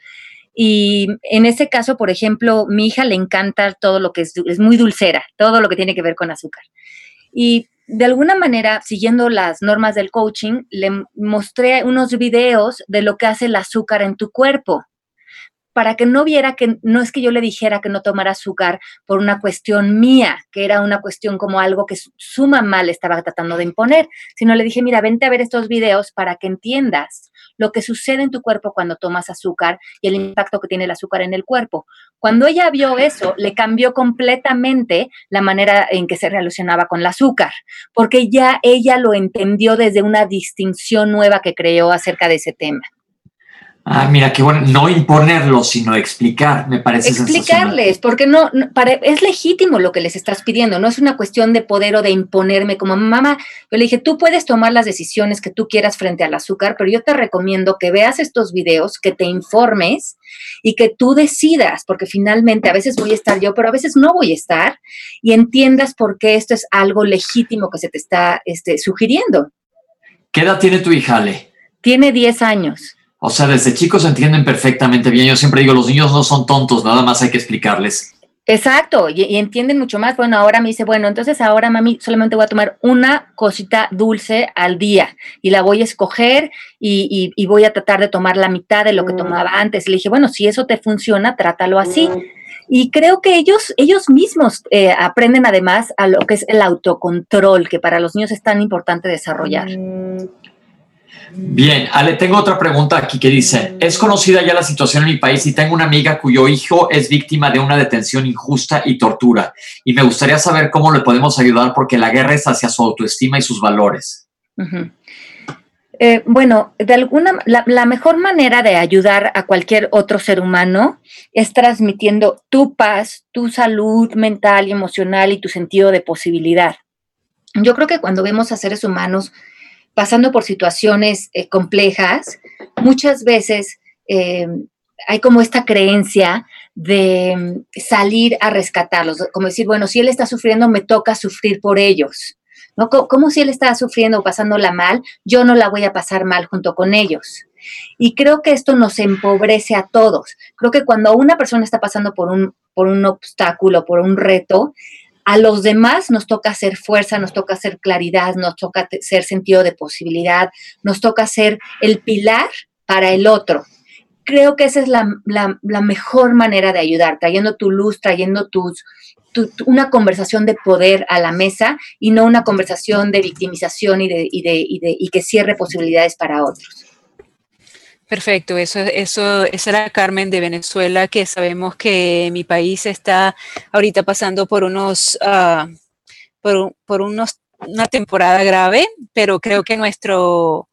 y en ese caso, por ejemplo, mi hija le encanta todo lo que es, es muy dulcera, todo lo que tiene que ver con azúcar. Y de alguna manera, siguiendo las normas del coaching, le mostré unos videos de lo que hace el azúcar en tu cuerpo para que no viera que no es que yo le dijera que no tomara azúcar por una cuestión mía, que era una cuestión como algo que su, mamá le estaba tratando de imponer, sino le dije, mira, vente a ver estos videos para que entiendas lo que sucede en tu cuerpo cuando tomas azúcar y el impacto que tiene el azúcar en el cuerpo. Cuando ella vio eso, le cambió completamente la manera en que se relacionaba con el azúcar, porque ya ella lo entendió desde una distinción nueva que creó acerca de ese tema. Ah, mira, qué bueno, no imponerlo, sino explicar, me parece. Explicarles, porque no, es legítimo lo que les estás pidiendo, no es una cuestión de poder o de imponerme como mamá. Yo le dije, tú puedes tomar las decisiones que tú quieras frente al azúcar, pero yo te recomiendo que veas estos videos, que te informes y que tú decidas, porque finalmente a veces voy a estar yo, pero a veces no voy a estar, y entiendas por qué esto es algo legítimo que se te está este, sugiriendo. ¿Qué edad tiene tu hija, Ale? Tiene 10 años. O sea, desde chicos entienden perfectamente bien. Yo siempre digo, los niños no son tontos, nada más hay que explicarles. Exacto, y, entienden mucho más. Bueno, ahora me dice, bueno, entonces ahora mami solamente voy a tomar una cosita dulce al día y la voy a escoger y, voy a tratar de tomar la mitad de lo que mm. tomaba antes. Le dije, bueno, si eso te funciona, trátalo así. Mm. Y creo que ellos, ellos mismos eh, aprenden además a lo que es el autocontrol, que para los niños es tan importante desarrollar. Mm. Bien, Ale, tengo otra pregunta aquí que dice, es conocida ya la situación en mi país y tengo una amiga cuyo hijo es víctima de una detención injusta y tortura. Y me gustaría saber cómo le podemos ayudar porque la guerra es hacia su autoestima y sus valores. Eh, bueno, de alguna la, la, mejor manera de ayudar a cualquier otro ser humano es transmitiendo tu paz, tu salud mental y emocional y tu sentido de posibilidad. Yo creo que cuando vemos a seres humanos pasando por situaciones eh, complejas, muchas veces eh, hay como esta creencia de mm, salir a rescatarlos, como decir, bueno, si él está sufriendo, me toca sufrir por ellos. ¿no? Como si él está sufriendo o pasándola mal, yo no la voy a pasar mal junto con ellos. Y creo que esto nos empobrece a todos. Creo que cuando una persona está pasando por un, por un obstáculo, por un reto, a los demás nos toca hacer fuerza, nos toca hacer claridad, nos toca ser sentido de posibilidad, nos toca ser el pilar para el otro. Creo que esa es la, mejor manera de ayudar, trayendo tu luz, trayendo tus, una conversación de poder a la mesa y no una conversación de victimización y, de, y, de, y que cierre posibilidades para otros. Perfecto, eso, eso, esa era Carmen de Venezuela, que sabemos que mi país está ahorita pasando por unos, ah, por, unos, una temporada grave, pero creo que nuestro,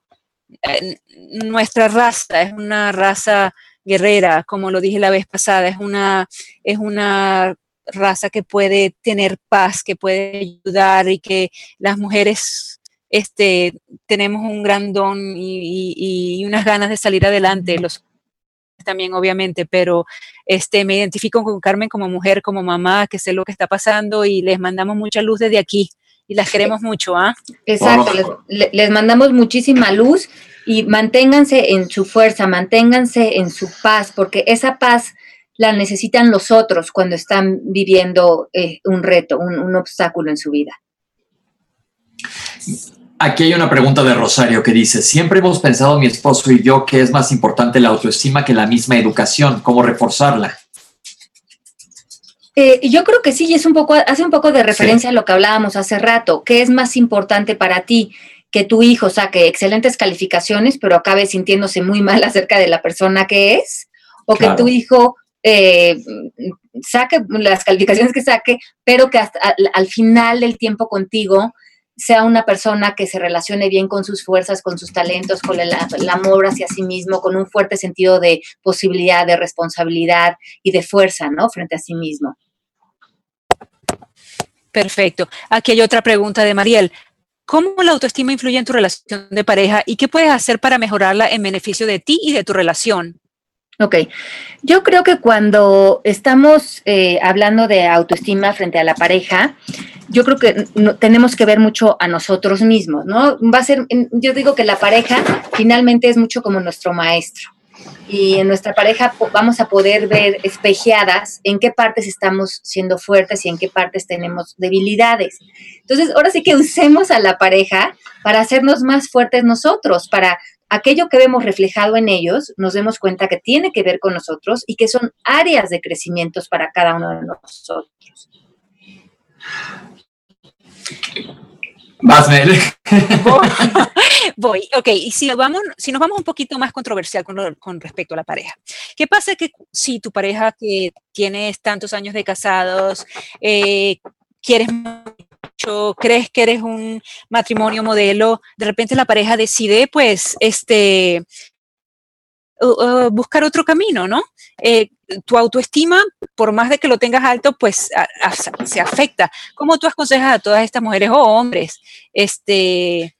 eh, nuestra raza es una raza guerrera, como lo dije la vez pasada, es una, es una raza que puede tener paz, que puede ayudar y que las mujeres este, tenemos un gran don y, unas ganas de salir adelante, los también obviamente, pero este, me identifico con Carmen como mujer, como mamá, que sé lo que está pasando y les mandamos mucha luz desde aquí y las queremos mucho, ¿ah? Exacto, les, les, mandamos muchísima luz y manténganse en su fuerza, manténganse en su paz, porque esa paz la necesitan los otros cuando están viviendo eh, un reto, un, obstáculo en su vida. Aquí hay una pregunta de Rosario que dice, siempre hemos pensado mi esposo y yo que es más importante la autoestima que la misma educación, ¿cómo reforzarla? Eh, yo creo que sí, y es un poco, hace un poco de referencia a lo que hablábamos hace rato. ¿Qué es más importante para ti? Que tu hijo saque excelentes calificaciones, pero acabe sintiéndose muy mal acerca de la persona que es, o que tu hijo eh, saque las calificaciones que saque, pero que hasta al, final del tiempo contigo sea una persona que se relacione bien con sus fuerzas, con sus talentos, con el, amor hacia sí mismo, con un fuerte sentido de posibilidad, de responsabilidad y de fuerza, ¿no? Frente a sí mismo. Perfecto. Aquí hay otra pregunta de Mariel. ¿Cómo la autoestima influye en tu relación de pareja y qué puedes hacer para mejorarla en beneficio de ti y de tu relación? Ok, yo creo que cuando estamos eh, hablando de autoestima frente a la pareja, yo creo que tenemos que ver mucho a nosotros mismos, ¿no? Va a ser, yo digo que la pareja finalmente es mucho como nuestro maestro y en nuestra pareja vamos a poder ver espejeadas en qué partes estamos siendo fuertes y en qué partes tenemos debilidades. Entonces, ahora sí que usemos a la pareja para hacernos más fuertes nosotros, para aquello que vemos reflejado en ellos, nos demos cuenta que tiene que ver con nosotros y que son áreas de crecimiento para cada uno de nosotros. Más, Mel. Voy, ok, y si, vamos, si nos vamos un poquito más controversial con, respecto a la pareja, ¿qué pasa que si tu pareja que tienes tantos años de casados, eh, quieres mucho, crees que eres un matrimonio modelo, de repente la pareja decide, pues, este, buscar otro camino, ¿no? Eh, tu autoestima, por más de que lo tengas alto, pues se afecta. ¿Cómo tú aconsejas a todas estas mujeres o hombres este,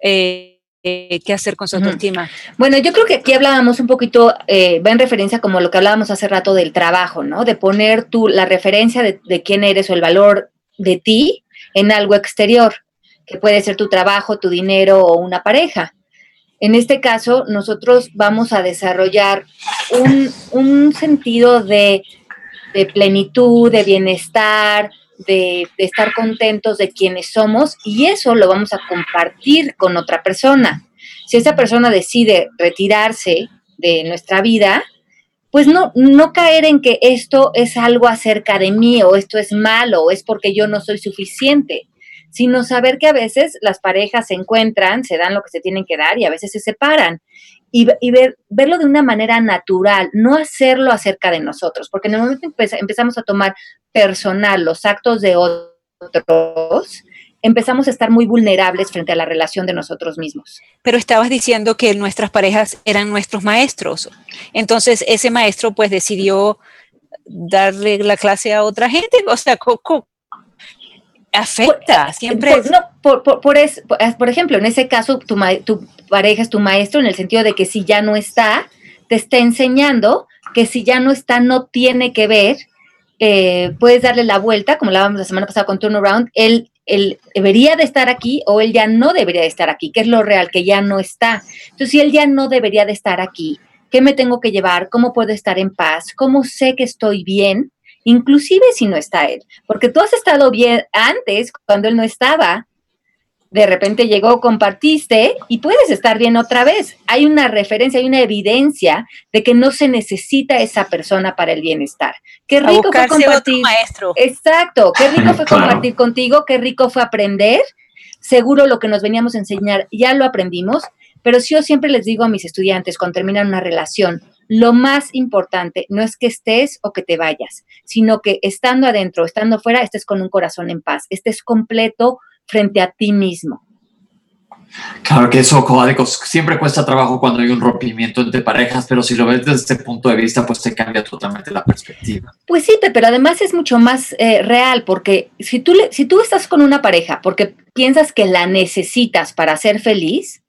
eh, qué hacer con su autoestima? Bueno, yo creo que aquí hablábamos un poquito, eh, va en referencia como lo que hablábamos hace rato del trabajo, ¿no? De poner tú la referencia de, de quién eres o el valor de ti en algo exterior, que puede ser tu trabajo, tu dinero o una pareja. En este caso, nosotros vamos a desarrollar un, sentido de, plenitud, de bienestar, de, de, estar contentos de quienes somos y eso lo vamos a compartir con otra persona. Si esa persona decide retirarse de nuestra vida, pues no, no caer en que esto es algo acerca de mí o esto es malo o es porque yo no soy suficiente sino saber que a veces las parejas se encuentran, se dan lo que se tienen que dar y a veces se separan. Y, ver, verlo de una manera natural, no hacerlo acerca de nosotros, porque en el momento empezamos a tomar personal los actos de otros, empezamos a estar muy vulnerables frente a la relación de nosotros mismos. Pero estabas diciendo que nuestras parejas eran nuestros maestros. Entonces ese maestro pues decidió darle la clase a otra gente. O sea, afecta, siempre. Por, no, por, por, por, por, ejemplo, en ese caso, tu, tu pareja es tu maestro en el sentido de que si ya no está, te está enseñando que si ya no está, no tiene que ver. Eh, puedes darle la vuelta, como la la semana pasada con Turnaround, él, él debería de estar aquí o él ya no debería de estar aquí, que es lo real, que ya no está. Entonces, si él ya no debería de estar aquí, ¿qué me tengo que llevar? ¿Cómo puedo estar en paz? ¿Cómo sé que estoy bien? inclusive si no está él, porque tú has estado bien antes cuando él no estaba, de repente llegó, compartiste y puedes estar bien otra vez. Hay una referencia, hay una evidencia de que no se necesita esa persona para el bienestar. Qué rico fue compartir. maestro. Exacto, qué rico fue compartir contigo, qué rico fue aprender. Seguro lo que nos veníamos a enseñar ya lo aprendimos, pero yo siempre les digo a mis estudiantes cuando terminan una relación, lo más importante no es que estés o que te vayas, sino que estando adentro, estando fuera, estés con un corazón en paz, estés completo frente a ti mismo. Claro que eso, siempre cuesta trabajo cuando hay un rompimiento entre parejas, pero si lo ves desde este punto de vista, pues te cambia totalmente la perspectiva. Pues sí, pero además es mucho más eh, real, porque si tú, si tú estás con una pareja porque piensas que la necesitas para ser feliz,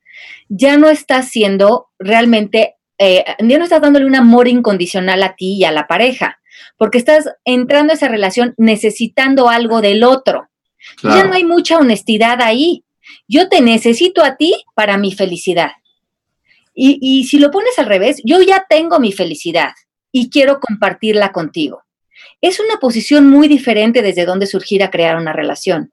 ya no estás siendo realmente eh, ya no estás dándole un amor incondicional a ti y a la pareja, porque estás entrando a esa relación necesitando algo del otro. Ya no hay mucha honestidad ahí. Yo te necesito a ti para mi felicidad. Y, y si lo pones al revés, yo ya tengo mi felicidad. y quiero compartirla contigo. Es una posición muy diferente desde donde surgir a crear una relación.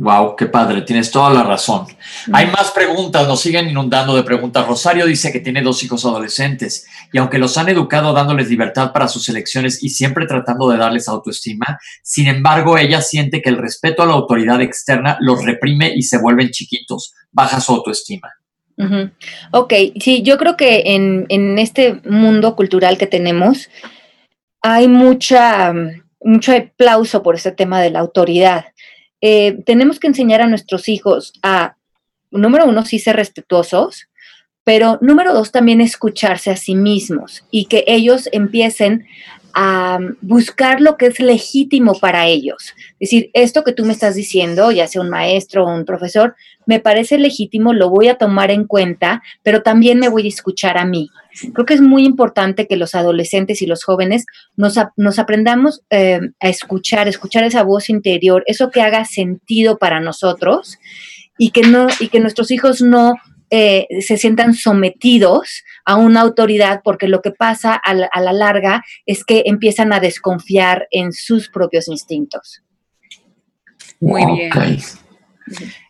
Wow, qué padre, tienes toda la razón. Hay más preguntas, nos siguen inundando de preguntas. Rosario dice que tiene dos hijos adolescentes y aunque los han educado dándoles libertad para sus elecciones y siempre tratando de darles autoestima, sin embargo ella siente que el respeto a la autoridad externa los reprime y se vuelven chiquitos, baja su autoestima. Ok, sí, yo creo que en, en, este mundo cultural que tenemos hay mucha, mucho aplauso por ese tema de la autoridad eh, tenemos que enseñar a nuestros hijos a, número uno, sí ser respetuosos, pero número dos, también escucharse a sí mismos y que ellos empiecen a buscar lo que es legítimo para ellos. Es decir, esto que tú me estás diciendo, ya sea un maestro o un profesor, me parece legítimo, lo voy a tomar en cuenta, pero también me voy a escuchar a mí. Creo que es muy importante que los adolescentes y los jóvenes nos, nos aprendamos eh, a escuchar, escuchar esa voz interior, eso que haga sentido para nosotros y que, no, y que nuestros hijos no eh, se sientan sometidos a una autoridad porque lo que pasa a la, larga es que empiezan a desconfiar en sus propios instintos. Muy bien.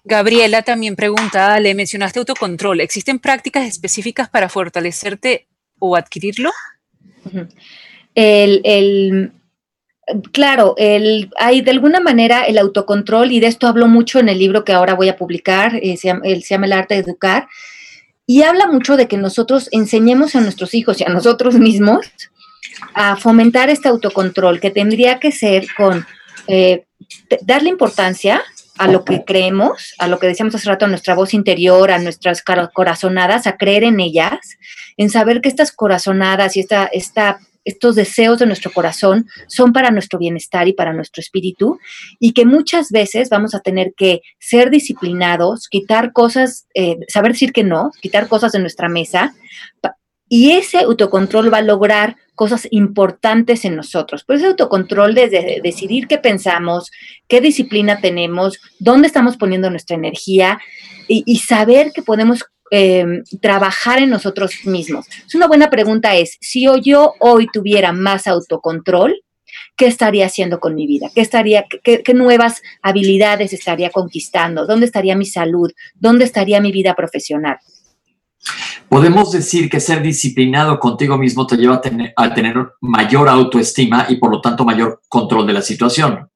Gabriela también pregunta, le mencionaste autocontrol. ¿Existen prácticas específicas para fortalecerte o adquirirlo? el, claro, el, hay de alguna manera el autocontrol, y de esto hablo mucho en el libro que ahora voy a publicar, eh, se, llama, El arte de educar, y habla mucho de que nosotros enseñemos a nuestros hijos y a nosotros mismos a fomentar este autocontrol, que tendría que ser con eh, darle importancia a lo que creemos, a lo que decíamos hace rato, a nuestra voz interior, a nuestras corazonadas, a creer en ellas, en saber que estas corazonadas y esta, esta estos deseos de nuestro corazón son para nuestro bienestar y para nuestro espíritu y que muchas veces vamos a tener que ser disciplinados, quitar cosas, eh, saber decir que no, quitar cosas de nuestra mesa y ese autocontrol va a lograr cosas importantes en nosotros. Por ese autocontrol desde decidir qué pensamos, qué disciplina tenemos, dónde estamos poniendo nuestra energía y saber que podemos Em, trabajar en nosotros mismos. Una buena pregunta es, si yo hoy tuviera más autocontrol, ¿qué estaría haciendo con mi vida? ¿Qué, estaría, qué, nuevas habilidades estaría conquistando? ¿Dónde estaría mi salud? ¿Dónde estaría mi vida profesional? Podemos decir que ser disciplinado contigo mismo te lleva a tener mayor autoestima y por lo tanto mayor control de la situación.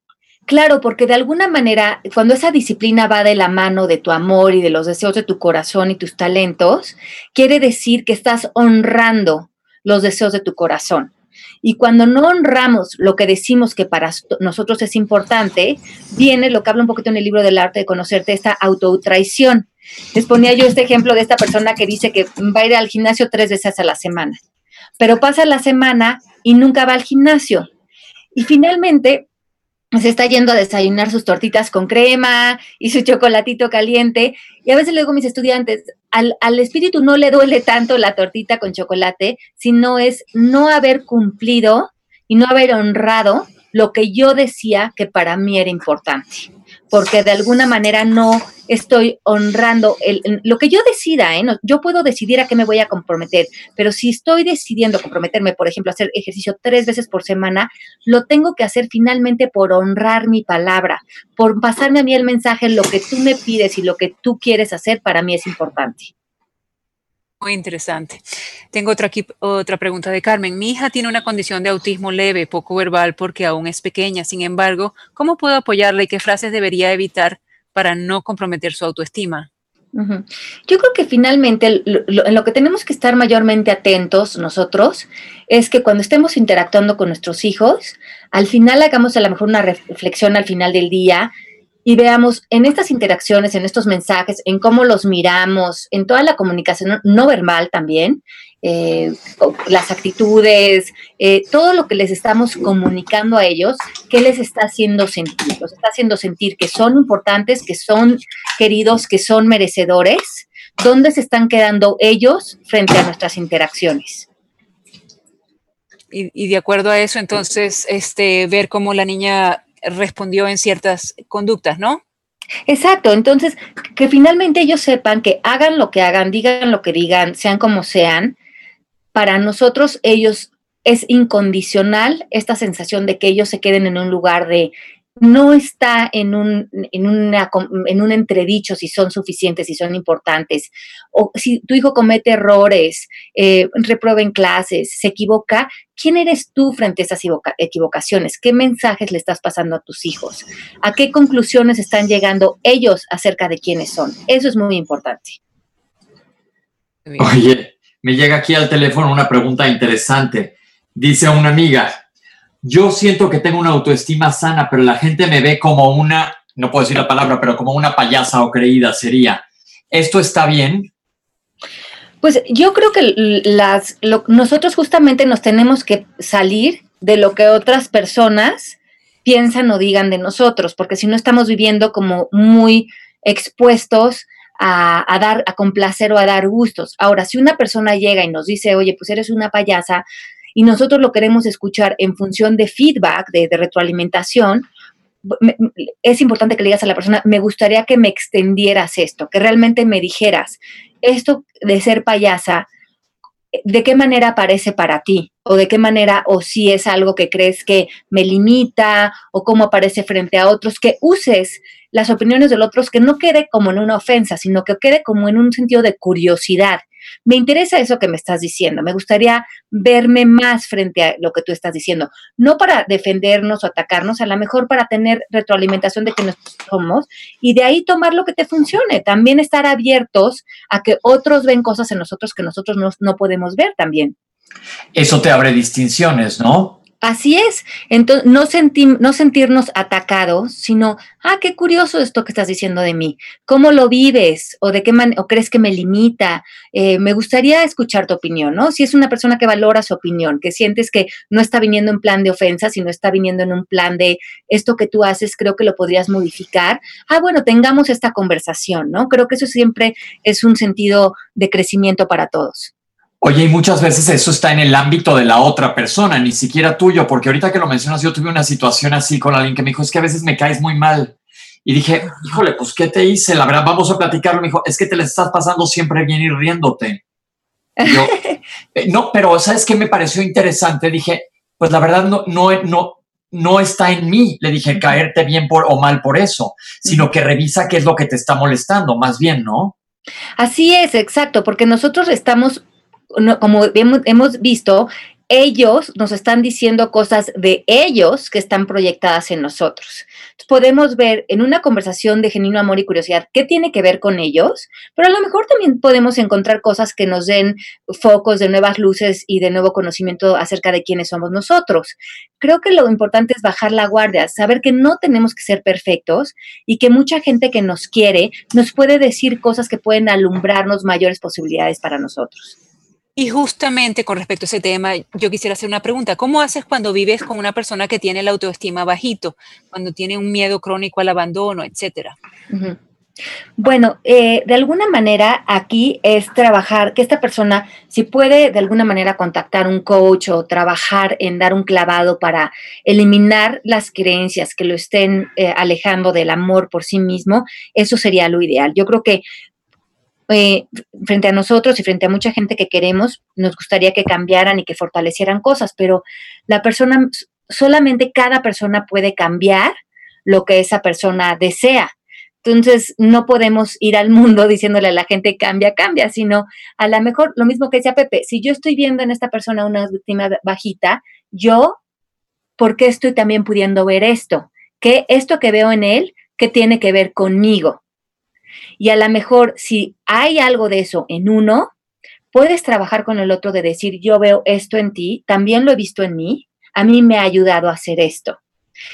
Claro, porque de alguna manera, cuando esa disciplina va de la mano de tu amor y de los deseos de tu corazón y tus talentos, quiere decir que estás honrando los deseos de tu corazón. Y cuando no honramos lo que decimos que para nosotros es importante, viene lo que habla un poquito en el libro del arte de conocerte, esta autotraición. Les ponía yo este ejemplo de esta persona que dice que va a ir al gimnasio tres veces a la semana, pero pasa la semana y nunca va al gimnasio. Y finalmente se está yendo a desayunar sus tortitas con crema y su chocolatito caliente. Y a veces le digo a mis estudiantes, al, al, espíritu no le duele tanto la tortita con chocolate, sino es no haber cumplido y no haber honrado lo que yo decía que para mí era importante porque de alguna manera no estoy honrando lo que yo decida, ¿eh? yo puedo decidir a qué me voy a comprometer, pero si estoy decidiendo comprometerme, por ejemplo, a hacer ejercicio tres veces por semana, lo tengo que hacer finalmente por honrar mi palabra, por pasarme a mí el mensaje, lo que tú me pides y lo que tú quieres hacer para mí es importante. Muy interesante. Tengo otra, aquí, otra pregunta de Carmen. Mi hija tiene una condición de autismo leve, poco verbal, porque aún es pequeña. Sin embargo, ¿cómo puedo apoyarla y qué frases debería evitar para no comprometer su autoestima? Yo creo que finalmente en lo que tenemos que estar mayormente atentos nosotros es que cuando estemos interactuando con nuestros hijos, al final hagamos a lo mejor una reflexión al final del día y veamos en estas interacciones, en estos mensajes, en cómo los miramos, en toda la comunicación no verbal también, eh, las actitudes, eh, todo lo que les estamos comunicando a ellos, ¿qué les está haciendo sentir? Los está haciendo sentir que son importantes, que son queridos, que son merecedores. ¿Dónde se están quedando ellos frente a nuestras interacciones? Y, y de acuerdo a eso, entonces, este, ver cómo la niña respondió en ciertas conductas, ¿no? Exacto, entonces que finalmente ellos sepan que hagan lo que hagan, digan lo que digan, sean como sean, para nosotros ellos es incondicional esta sensación de que ellos se queden en un lugar de no está en un, en, una, en un entredicho si son suficientes, si son importantes, o si tu hijo comete errores, eh, reprueba en clases, se equivoca, ¿quién eres tú frente a esas equivocaciones? ¿Qué mensajes le estás pasando a tus hijos? ¿A qué conclusiones están llegando ellos acerca de quiénes son? Eso es muy importante. Oye, me llega aquí al teléfono una pregunta interesante. Dice una amiga, yo siento que tengo una autoestima sana, pero la gente me ve como una, no puedo decir la palabra, pero como una payasa o creída sería. ¿Esto está bien? Pues yo creo que las, nosotros justamente nos tenemos que salir de lo que otras personas piensan o digan de nosotros, porque si no estamos viviendo como muy expuestos a, a, dar, a complacer o a dar gustos. Ahora, si una persona llega y nos dice, oye, pues eres una payasa, y nosotros lo queremos escuchar en función de feedback, de, retroalimentación, es importante que le digas a la persona, me gustaría que me extendieras esto, que realmente me dijeras, esto de ser payasa, ¿de qué manera aparece para ti? ¿O de qué manera, o si es algo que crees que me limita, o cómo aparece frente a otros, que uses las opiniones de los otros, que no quede como en una ofensa, sino que quede como en un sentido de curiosidad me interesa eso que me estás diciendo, me gustaría verme más frente a lo que tú estás diciendo, no para defendernos o atacarnos, a lo mejor para tener retroalimentación de que nos somos y de ahí tomar lo que te funcione, también estar abiertos a que otros ven cosas en nosotros que nosotros no, no podemos ver también. Eso te abre distinciones, ¿no? Así es. Entonces, no, no sentirnos atacados, sino, ah, qué curioso esto que estás diciendo de mí. ¿Cómo lo vives? ¿O de qué manera, o crees que me limita? Eh, me gustaría escuchar tu opinión, ¿no? Si es una persona que valora su opinión, que sientes que no está viniendo en plan de ofensa, sino está viniendo en un plan de esto que tú haces, creo que lo podrías modificar. Ah, bueno, tengamos esta conversación, ¿no? Creo que eso siempre es un sentido de crecimiento para todos. Oye, y muchas veces eso está en el ámbito de la otra persona, ni siquiera tuyo, porque ahorita que lo mencionas, yo tuve una situación así con alguien que me dijo, es que a veces me caes muy mal. Y dije, híjole, pues, ¿qué te hice? La verdad, vamos a platicarlo. Me dijo, es que te le estás pasando siempre bien y riéndote. yo, eh, no, pero ¿sabes qué me pareció interesante? Dije, pues la verdad no, no, no, no está en mí, le dije, caerte bien por, o mal por eso, sino que revisa qué es lo que te está molestando, más bien, ¿no? Así es, exacto, porque nosotros estamos como hemos visto, ellos nos están diciendo cosas de ellos que están proyectadas en nosotros. podemos ver en una conversación de genuino amor y curiosidad qué tiene que ver con ellos, pero a lo mejor también podemos encontrar cosas que nos den focos de nuevas luces y de nuevo conocimiento acerca de quiénes somos nosotros. Creo que lo importante es bajar la guardia, saber que no tenemos que ser perfectos y que mucha gente que nos quiere nos puede decir cosas que pueden alumbrarnos mayores posibilidades para nosotros. Y justamente con respecto a ese tema, yo quisiera hacer una pregunta. ¿Cómo haces cuando vives con una persona que tiene la autoestima bajito, cuando tiene un miedo crónico al abandono, etcétera? Bueno, eh, de alguna manera aquí es trabajar, que esta persona, si puede de alguna manera contactar un coach o trabajar en dar un clavado para eliminar las creencias que lo estén eh, alejando del amor por sí mismo, eso sería lo ideal. Yo creo que eh, frente a nosotros y frente a mucha gente que queremos, nos gustaría que cambiaran y que fortalecieran cosas, pero la persona, solamente cada persona puede cambiar lo que esa persona desea. Entonces, no podemos ir al mundo diciéndole a la gente cambia, cambia, sino a lo mejor lo mismo que decía Pepe, si yo estoy viendo en esta persona una víctima bajita, yo, ¿por qué estoy también pudiendo ver esto? ¿Qué esto que veo en él, qué tiene que ver conmigo? Y a lo mejor si hay algo de eso en uno, puedes trabajar con el otro de decir, yo veo esto en ti, también lo he visto en mí, a mí me ha ayudado a hacer esto.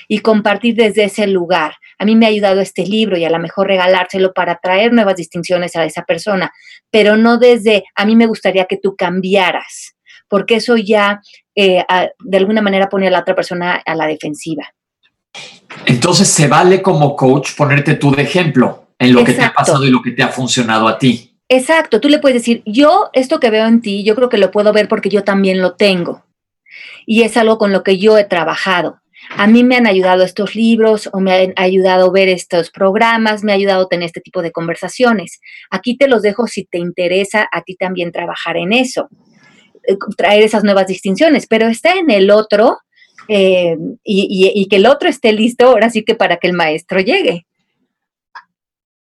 Y compartir desde ese lugar. A mí me ha ayudado este libro y a lo mejor regalárselo para traer nuevas distinciones a esa persona, pero no desde, a mí me gustaría que tú cambiaras, porque eso ya eh, de alguna manera pone a la otra persona a la defensiva. Entonces se vale como coach ponerte tú de ejemplo en lo que te ha pasado y lo que te ha funcionado a ti. Exacto, tú le puedes decir, yo esto que veo en ti, yo creo que lo puedo ver porque yo también lo tengo. Y es algo con lo que yo he trabajado. A mí me han ayudado estos libros o me han ayudado a ver estos programas, me ha ayudado a tener este tipo de conversaciones. Aquí te los dejo si te interesa a ti también trabajar en eso. eh, traer esas nuevas distinciones, pero está en el otro eh, y, que el otro esté listo ahora sí que para que el maestro llegue.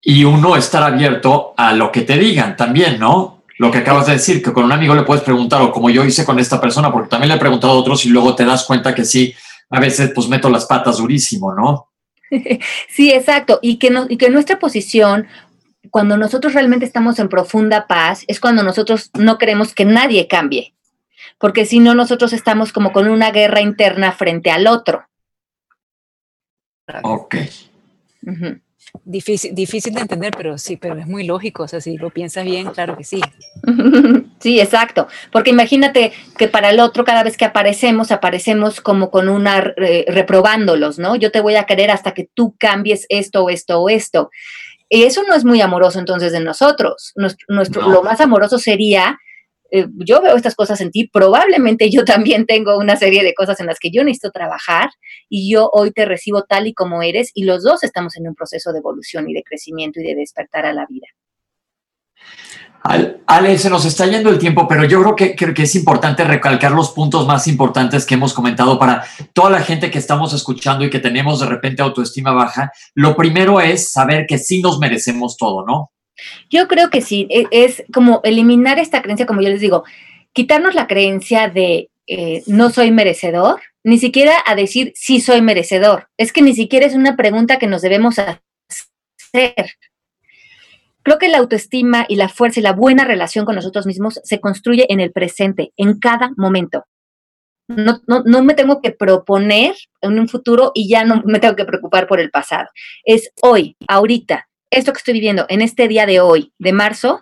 Y uno estar abierto a lo que te digan también, ¿no? Lo que acabas de decir, que con un amigo le puedes preguntar, o como yo hice con esta persona, porque también le he preguntado a otros y luego te das cuenta que sí, a veces pues meto las patas durísimo, ¿no? Sí, exacto. Y que, no, y que nuestra posición, cuando nosotros realmente estamos en profunda paz, es cuando nosotros no queremos que nadie cambie. Porque si no, nosotros estamos como con una guerra interna frente al otro. Ok. Difícil, difícil de entender, pero sí, pero es muy lógico. O sea, si lo piensas bien, claro que sí. Sí, exacto. Porque imagínate que para el otro, cada vez que aparecemos, aparecemos como con una eh, reprobándolos, ¿no? Yo te voy a querer hasta que tú cambies esto, esto o esto. Y eso no es muy amoroso entonces de nosotros. Nuestro, Lo más amoroso sería eh, yo veo estas cosas en ti, probablemente yo también tengo una serie de cosas en las que yo necesito trabajar y yo hoy te recibo tal y como eres y los dos estamos en un proceso de evolución y de crecimiento y de despertar a la vida. Ale, se nos está yendo el tiempo, pero yo creo que, creo que es importante recalcar los puntos más importantes que hemos comentado para toda la gente que estamos escuchando y que tenemos de repente autoestima baja. Lo primero es saber que sí nos merecemos todo, ¿no? Yo creo que sí, e, es como eliminar esta creencia, como yo les digo, quitarnos la creencia de eh, no soy merecedor, ni siquiera a decir sí soy merecedor. Es que ni siquiera es una pregunta que nos debemos hacer. Creo que la autoestima y la fuerza y la buena relación con nosotros mismos se construye en el presente, en cada momento. No, no, no, me tengo que proponer en un futuro y ya no me tengo que preocupar por el pasado. Es hoy, ahorita, esto que estoy viviendo en este día de hoy, de marzo,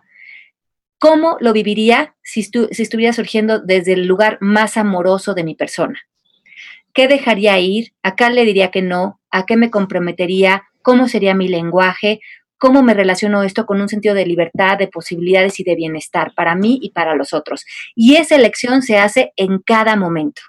¿cómo lo viviría si, estuviera surgiendo desde el lugar más amoroso de mi persona? ¿Qué dejaría ir? ¿Acá le diría que no? ¿A qué me comprometería? ¿Cómo sería mi lenguaje? ¿Cómo me relaciono esto con un sentido de libertad, de posibilidades y de bienestar para mí y para los otros? Y esa elección se hace en cada momento.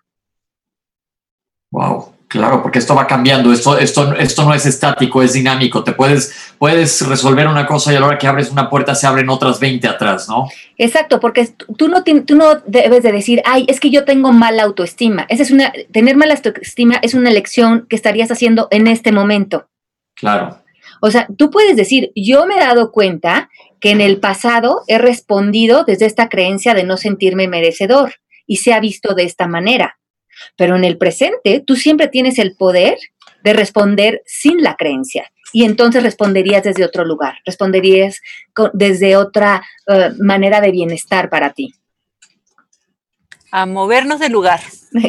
Wow. Claro, porque esto va cambiando, esto, esto, esto no es estático, es dinámico. Te puedes, puedes resolver una cosa y a la hora que abres una puerta se abren otras 20 atrás, ¿no? Exacto, porque tú no, tú no debes de decir, ay, es que yo tengo mala autoestima. Esa es una, tener mala autoestima es una elección que estarías haciendo en este momento. Claro. O sea, tú puedes decir, yo me he dado cuenta que en el pasado he respondido desde esta creencia de no sentirme merecedor y se ha visto de esta manera pero en el presente, tú siempre tienes el poder de responder sin la creencia. Y entonces responderías desde otro lugar, responderías desde otra eh, manera de bienestar para ti. A movernos del lugar.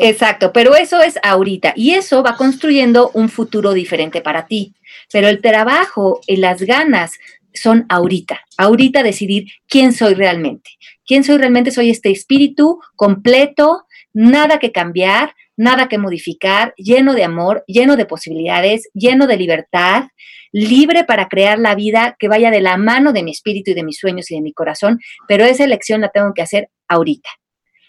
Exacto, pero eso es ahorita y eso va construyendo un futuro diferente para ti. Pero el trabajo y las ganas son ahorita, ahorita decidir quién soy realmente. ¿Quién soy realmente? Soy este espíritu completo, nada que cambiar, nada que modificar, lleno de amor, lleno de posibilidades, lleno de libertad, libre para crear la vida que vaya de la mano de mi espíritu y de mis sueños y de mi corazón, pero esa elección la tengo que hacer ahorita.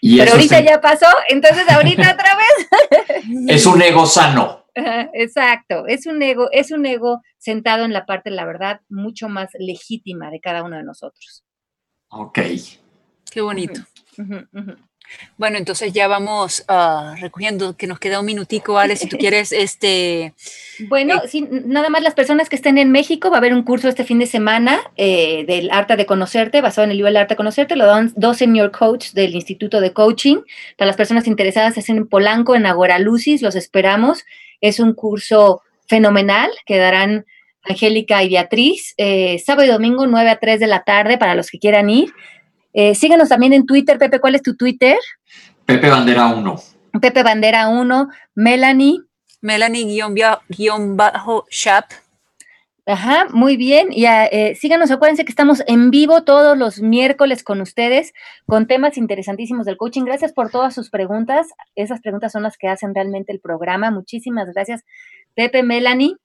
pero ahorita ya pasó, entonces ahorita otra vez. es un ego sano. Exacto, es un ego, es un ego sentado en la parte, la verdad, mucho más legítima de cada uno de nosotros. Ok. Qué bonito. Bueno, entonces ya vamos uh, recogiendo, que nos queda un minutico, Ale, si tú quieres, este... Bueno, eh, sí, nada más las personas que estén en México, va a haber un curso este fin de semana eh, del arte de conocerte, basado en el libro del arte de conocerte, lo dan dos senior coach del Instituto de Coaching. Para las personas interesadas, es en Polanco, en Agora Lucis, los esperamos. Es un curso fenomenal que darán Angélica y Beatriz, eh, sábado y domingo, 9 a 3 de la tarde, para los que quieran ir. Eh, síguenos también en Twitter, Pepe, ¿cuál es tu Twitter? Pepe Bandera 1. Pepe Bandera 1, Melanie. Melanie-Shap. Ajá, muy bien. Y eh, síganos, acuérdense que estamos en vivo todos los miércoles con ustedes con temas interesantísimos del coaching. Gracias por todas sus preguntas. Esas preguntas son las que hacen realmente el programa. Muchísimas gracias, Pepe, Melanie.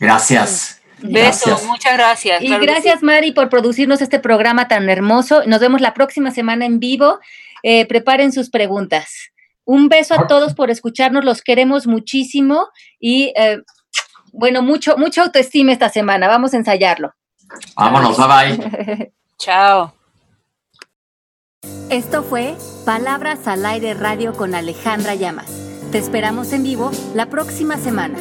Gracias. Beso, muchas gracias. Y gracias, Mari, por producirnos este programa tan hermoso. Nos vemos la próxima semana en vivo. Eh, preparen sus preguntas. Un beso a todos por escucharnos, los queremos muchísimo y eh, bueno, mucho, mucho autoestima esta semana. Vamos a ensayarlo. Vámonos, bye bye. Chao. Esto fue Palabras al Aire Radio con Alejandra Llamas. Te esperamos en vivo la próxima semana.